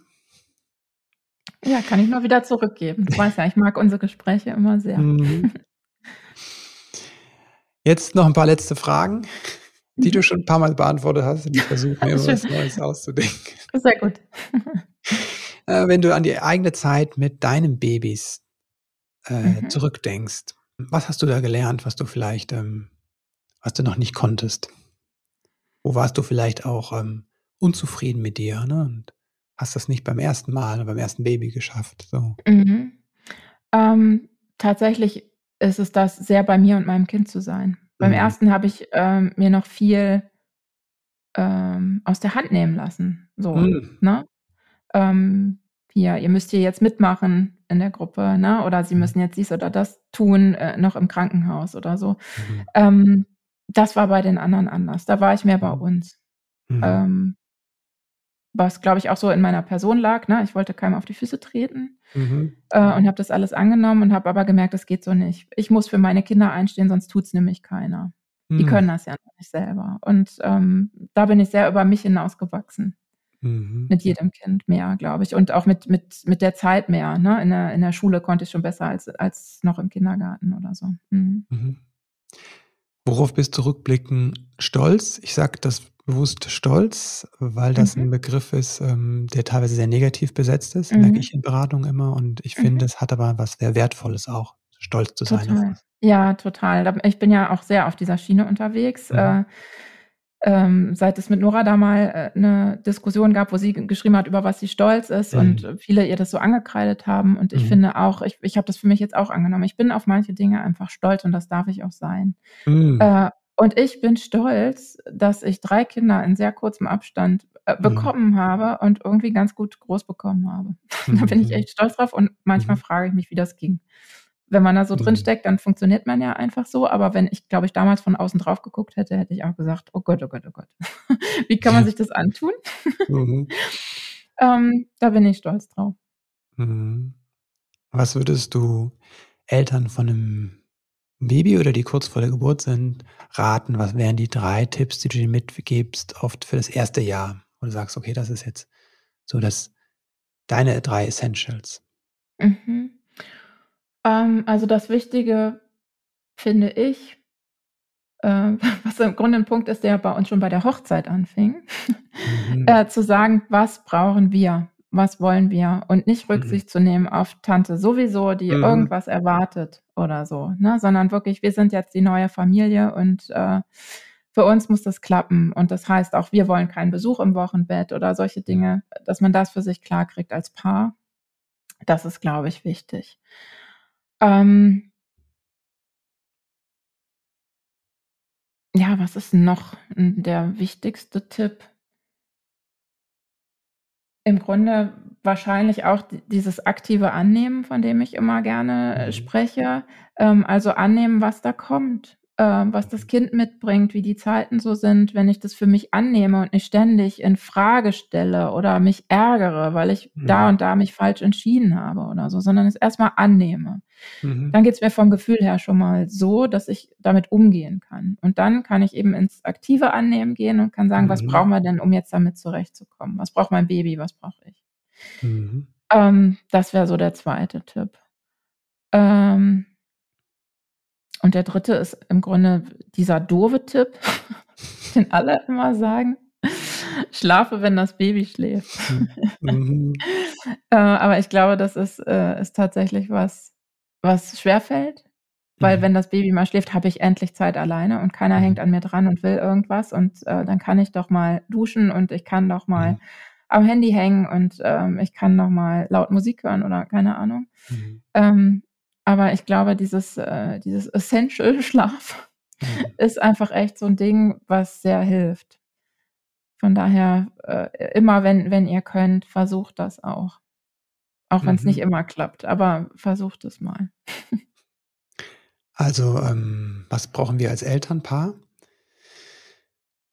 ja, kann ich nur wieder zurückgeben. Du weißt ja, ich mag unsere Gespräche immer sehr. Mhm. Jetzt noch ein paar letzte Fragen, die du mhm. schon ein paar Mal beantwortet hast. Ich versuche mir immer was Neues auszudenken. Sehr gut. Äh, wenn du an die eigene Zeit mit deinen Babys äh, mhm. zurückdenkst, was hast du da gelernt, was du vielleicht, ähm, was du noch nicht konntest? Wo warst du vielleicht auch ähm, unzufrieden mit dir? Ne? Und hast das nicht beim ersten Mal, beim ersten Baby geschafft. So. Mhm. Ähm, tatsächlich ist es das, sehr bei mir und meinem Kind zu sein. Beim mhm. ersten habe ich ähm, mir noch viel ähm, aus der Hand nehmen lassen. So, mhm. ne? Ähm, hier, ihr müsst hier jetzt mitmachen in der Gruppe, ne? Oder sie mhm. müssen jetzt dies oder das tun, äh, noch im Krankenhaus oder so. Mhm. Ähm, das war bei den anderen anders. Da war ich mehr bei mhm. uns. Was, glaube ich, auch so in meiner Person lag. Ne? Ich wollte keinem auf die Füße treten mhm. äh, und habe das alles angenommen und habe aber gemerkt, das geht so nicht. Ich muss für meine Kinder einstehen, sonst tut es nämlich keiner. Mhm. Die können das ja nicht selber. Und ähm, da bin ich sehr über mich hinausgewachsen. Mhm. Mit jedem Kind mehr, glaube ich. Und auch mit, mit, mit der Zeit mehr. Ne? In, der, in der Schule konnte ich schon besser als, als noch im Kindergarten oder so. Mhm. Mhm. Worauf bist du rückblickend stolz? Ich sage das bewusst stolz, weil das mhm. ein Begriff ist, ähm, der teilweise sehr negativ besetzt ist, mhm. merke ich in Beratung immer. Und ich finde, mhm. es hat aber was sehr Wertvolles auch, stolz zu total. sein. Ja, total. Ich bin ja auch sehr auf dieser Schiene unterwegs. Mhm. Äh, ähm, seit es mit Nora da mal äh, eine Diskussion gab, wo sie geschrieben hat, über was sie stolz ist mhm. und viele ihr das so angekreidet haben. Und ich mhm. finde auch, ich, ich habe das für mich jetzt auch angenommen. Ich bin auf manche Dinge einfach stolz und das darf ich auch sein. Mhm. Äh, und ich bin stolz, dass ich drei Kinder in sehr kurzem Abstand äh, mhm. bekommen mhm. habe und irgendwie ganz gut groß bekommen habe. Mhm. da bin ich mhm. echt stolz drauf und manchmal mhm. frage ich mich, wie das ging. Wenn man da so drin steckt, dann funktioniert man ja einfach so. Aber wenn ich, glaube ich, damals von außen drauf geguckt hätte, hätte ich auch gesagt, oh Gott, oh Gott, oh Gott. wie kann man sich das antun? ähm, da bin ich stolz drauf. Was würdest du Eltern von einem Baby oder die kurz vor der Geburt sind, raten? Was wären die drei Tipps, die du dir mitgibst, oft für das erste Jahr? Wo du sagst, okay, das ist jetzt so das deine drei Essentials. Mhm. Ähm, also das Wichtige finde ich, äh, was im Grunde ein Punkt ist, der bei uns schon bei der Hochzeit anfing, mhm. äh, zu sagen, was brauchen wir? Was wollen wir und nicht mhm. Rücksicht mhm. zu nehmen auf Tante sowieso, die mhm. irgendwas erwartet oder so, ne? sondern wirklich, wir sind jetzt die neue Familie und äh, für uns muss das klappen. Und das heißt auch, wir wollen keinen Besuch im Wochenbett oder solche Dinge, dass man das für sich klar kriegt als Paar. Das ist, glaube ich, wichtig. Ähm ja, was ist noch der wichtigste Tipp? Im Grunde wahrscheinlich auch dieses aktive Annehmen, von dem ich immer gerne äh, mhm. spreche. Ähm, also annehmen, was da kommt äh, was das Kind mitbringt, wie die Zeiten so sind, wenn ich das für mich annehme und nicht ständig in Frage stelle oder mich ärgere, weil ich mhm. da und da mich falsch entschieden habe oder so, sondern es erstmal annehme. Mhm. Dann geht es mir vom Gefühl her schon mal so, dass ich damit umgehen kann. Und dann kann ich eben ins aktive Annehmen gehen und kann sagen, mhm. was brauchen wir denn, um jetzt damit zurechtzukommen? Was braucht mein Baby? Was brauche ich? Mhm. Ähm, das wäre so der zweite Tipp. Ähm, und der dritte ist im Grunde dieser doofe Tipp, den alle immer sagen. Schlafe, wenn das Baby schläft. Mhm. äh, aber ich glaube, das ist, äh, ist tatsächlich was, was schwerfällt. Weil mhm. wenn das Baby mal schläft, habe ich endlich Zeit alleine und keiner mhm. hängt an mir dran und will irgendwas. Und äh, dann kann ich doch mal duschen und ich kann doch mal mhm. am Handy hängen und ähm, ich kann noch mal laut Musik hören oder keine Ahnung. Mhm. Ähm, aber ich glaube, dieses, äh, dieses Essential-Schlaf mhm. ist einfach echt so ein Ding, was sehr hilft. Von daher, äh, immer wenn, wenn ihr könnt, versucht das auch. Auch wenn es mhm. nicht immer klappt, aber versucht es mal. Also, ähm, was brauchen wir als Elternpaar?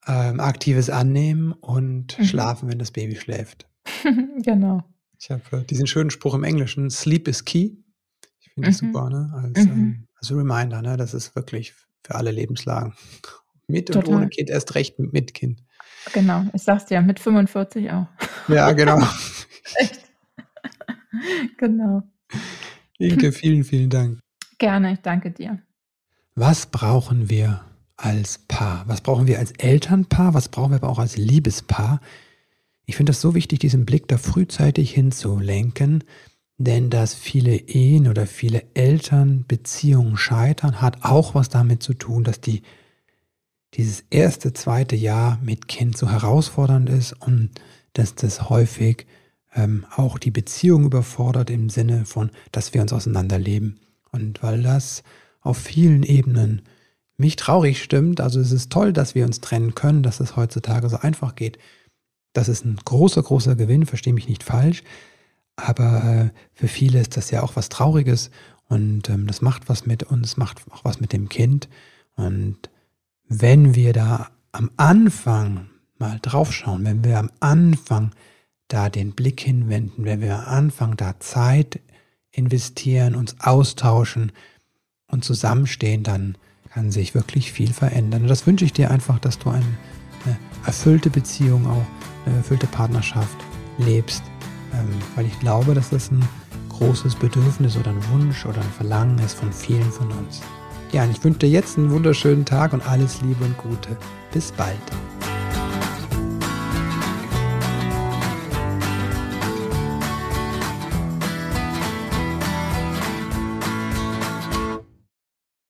Ähm, aktives Annehmen und mhm. schlafen, wenn das Baby schläft. genau. Ich habe äh, diesen schönen Spruch im Englischen, Sleep is key. Finde ich mhm. super, ne? Als, mhm. ähm, als Reminder, ne? Das ist wirklich für alle Lebenslagen. Mit Total. und ohne Kind, erst recht mit Kind. Genau, ich sag's dir, mit 45 auch. Ja, genau. Echt. genau. Inke, vielen, vielen Dank. Gerne, ich danke dir. Was brauchen wir als Paar? Was brauchen wir als Elternpaar? Was brauchen wir aber auch als Liebespaar? Ich finde es so wichtig, diesen Blick da frühzeitig hinzulenken, denn dass viele Ehen oder viele Elternbeziehungen scheitern, hat auch was damit zu tun, dass die, dieses erste, zweite Jahr mit Kind so herausfordernd ist und dass das häufig ähm, auch die Beziehung überfordert im Sinne von, dass wir uns auseinanderleben. Und weil das auf vielen Ebenen mich traurig stimmt, also es ist toll, dass wir uns trennen können, dass es heutzutage so einfach geht. Das ist ein großer, großer Gewinn, verstehe mich nicht falsch. Aber äh, für viele ist das ja auch was Trauriges und ähm, das macht was mit uns, macht auch was mit dem Kind. Und wenn wir da am Anfang mal draufschauen, wenn wir am Anfang da den Blick hinwenden, wenn wir am Anfang da Zeit investieren, uns austauschen und zusammenstehen, dann kann sich wirklich viel verändern. Und das wünsche ich dir einfach, dass du eine, eine erfüllte Beziehung auch, eine erfüllte Partnerschaft lebst weil ich glaube, dass das ein großes Bedürfnis oder ein Wunsch oder ein Verlangen ist von vielen von uns. Ja, und ich wünsche dir jetzt einen wunderschönen Tag und alles Liebe und Gute. Bis bald.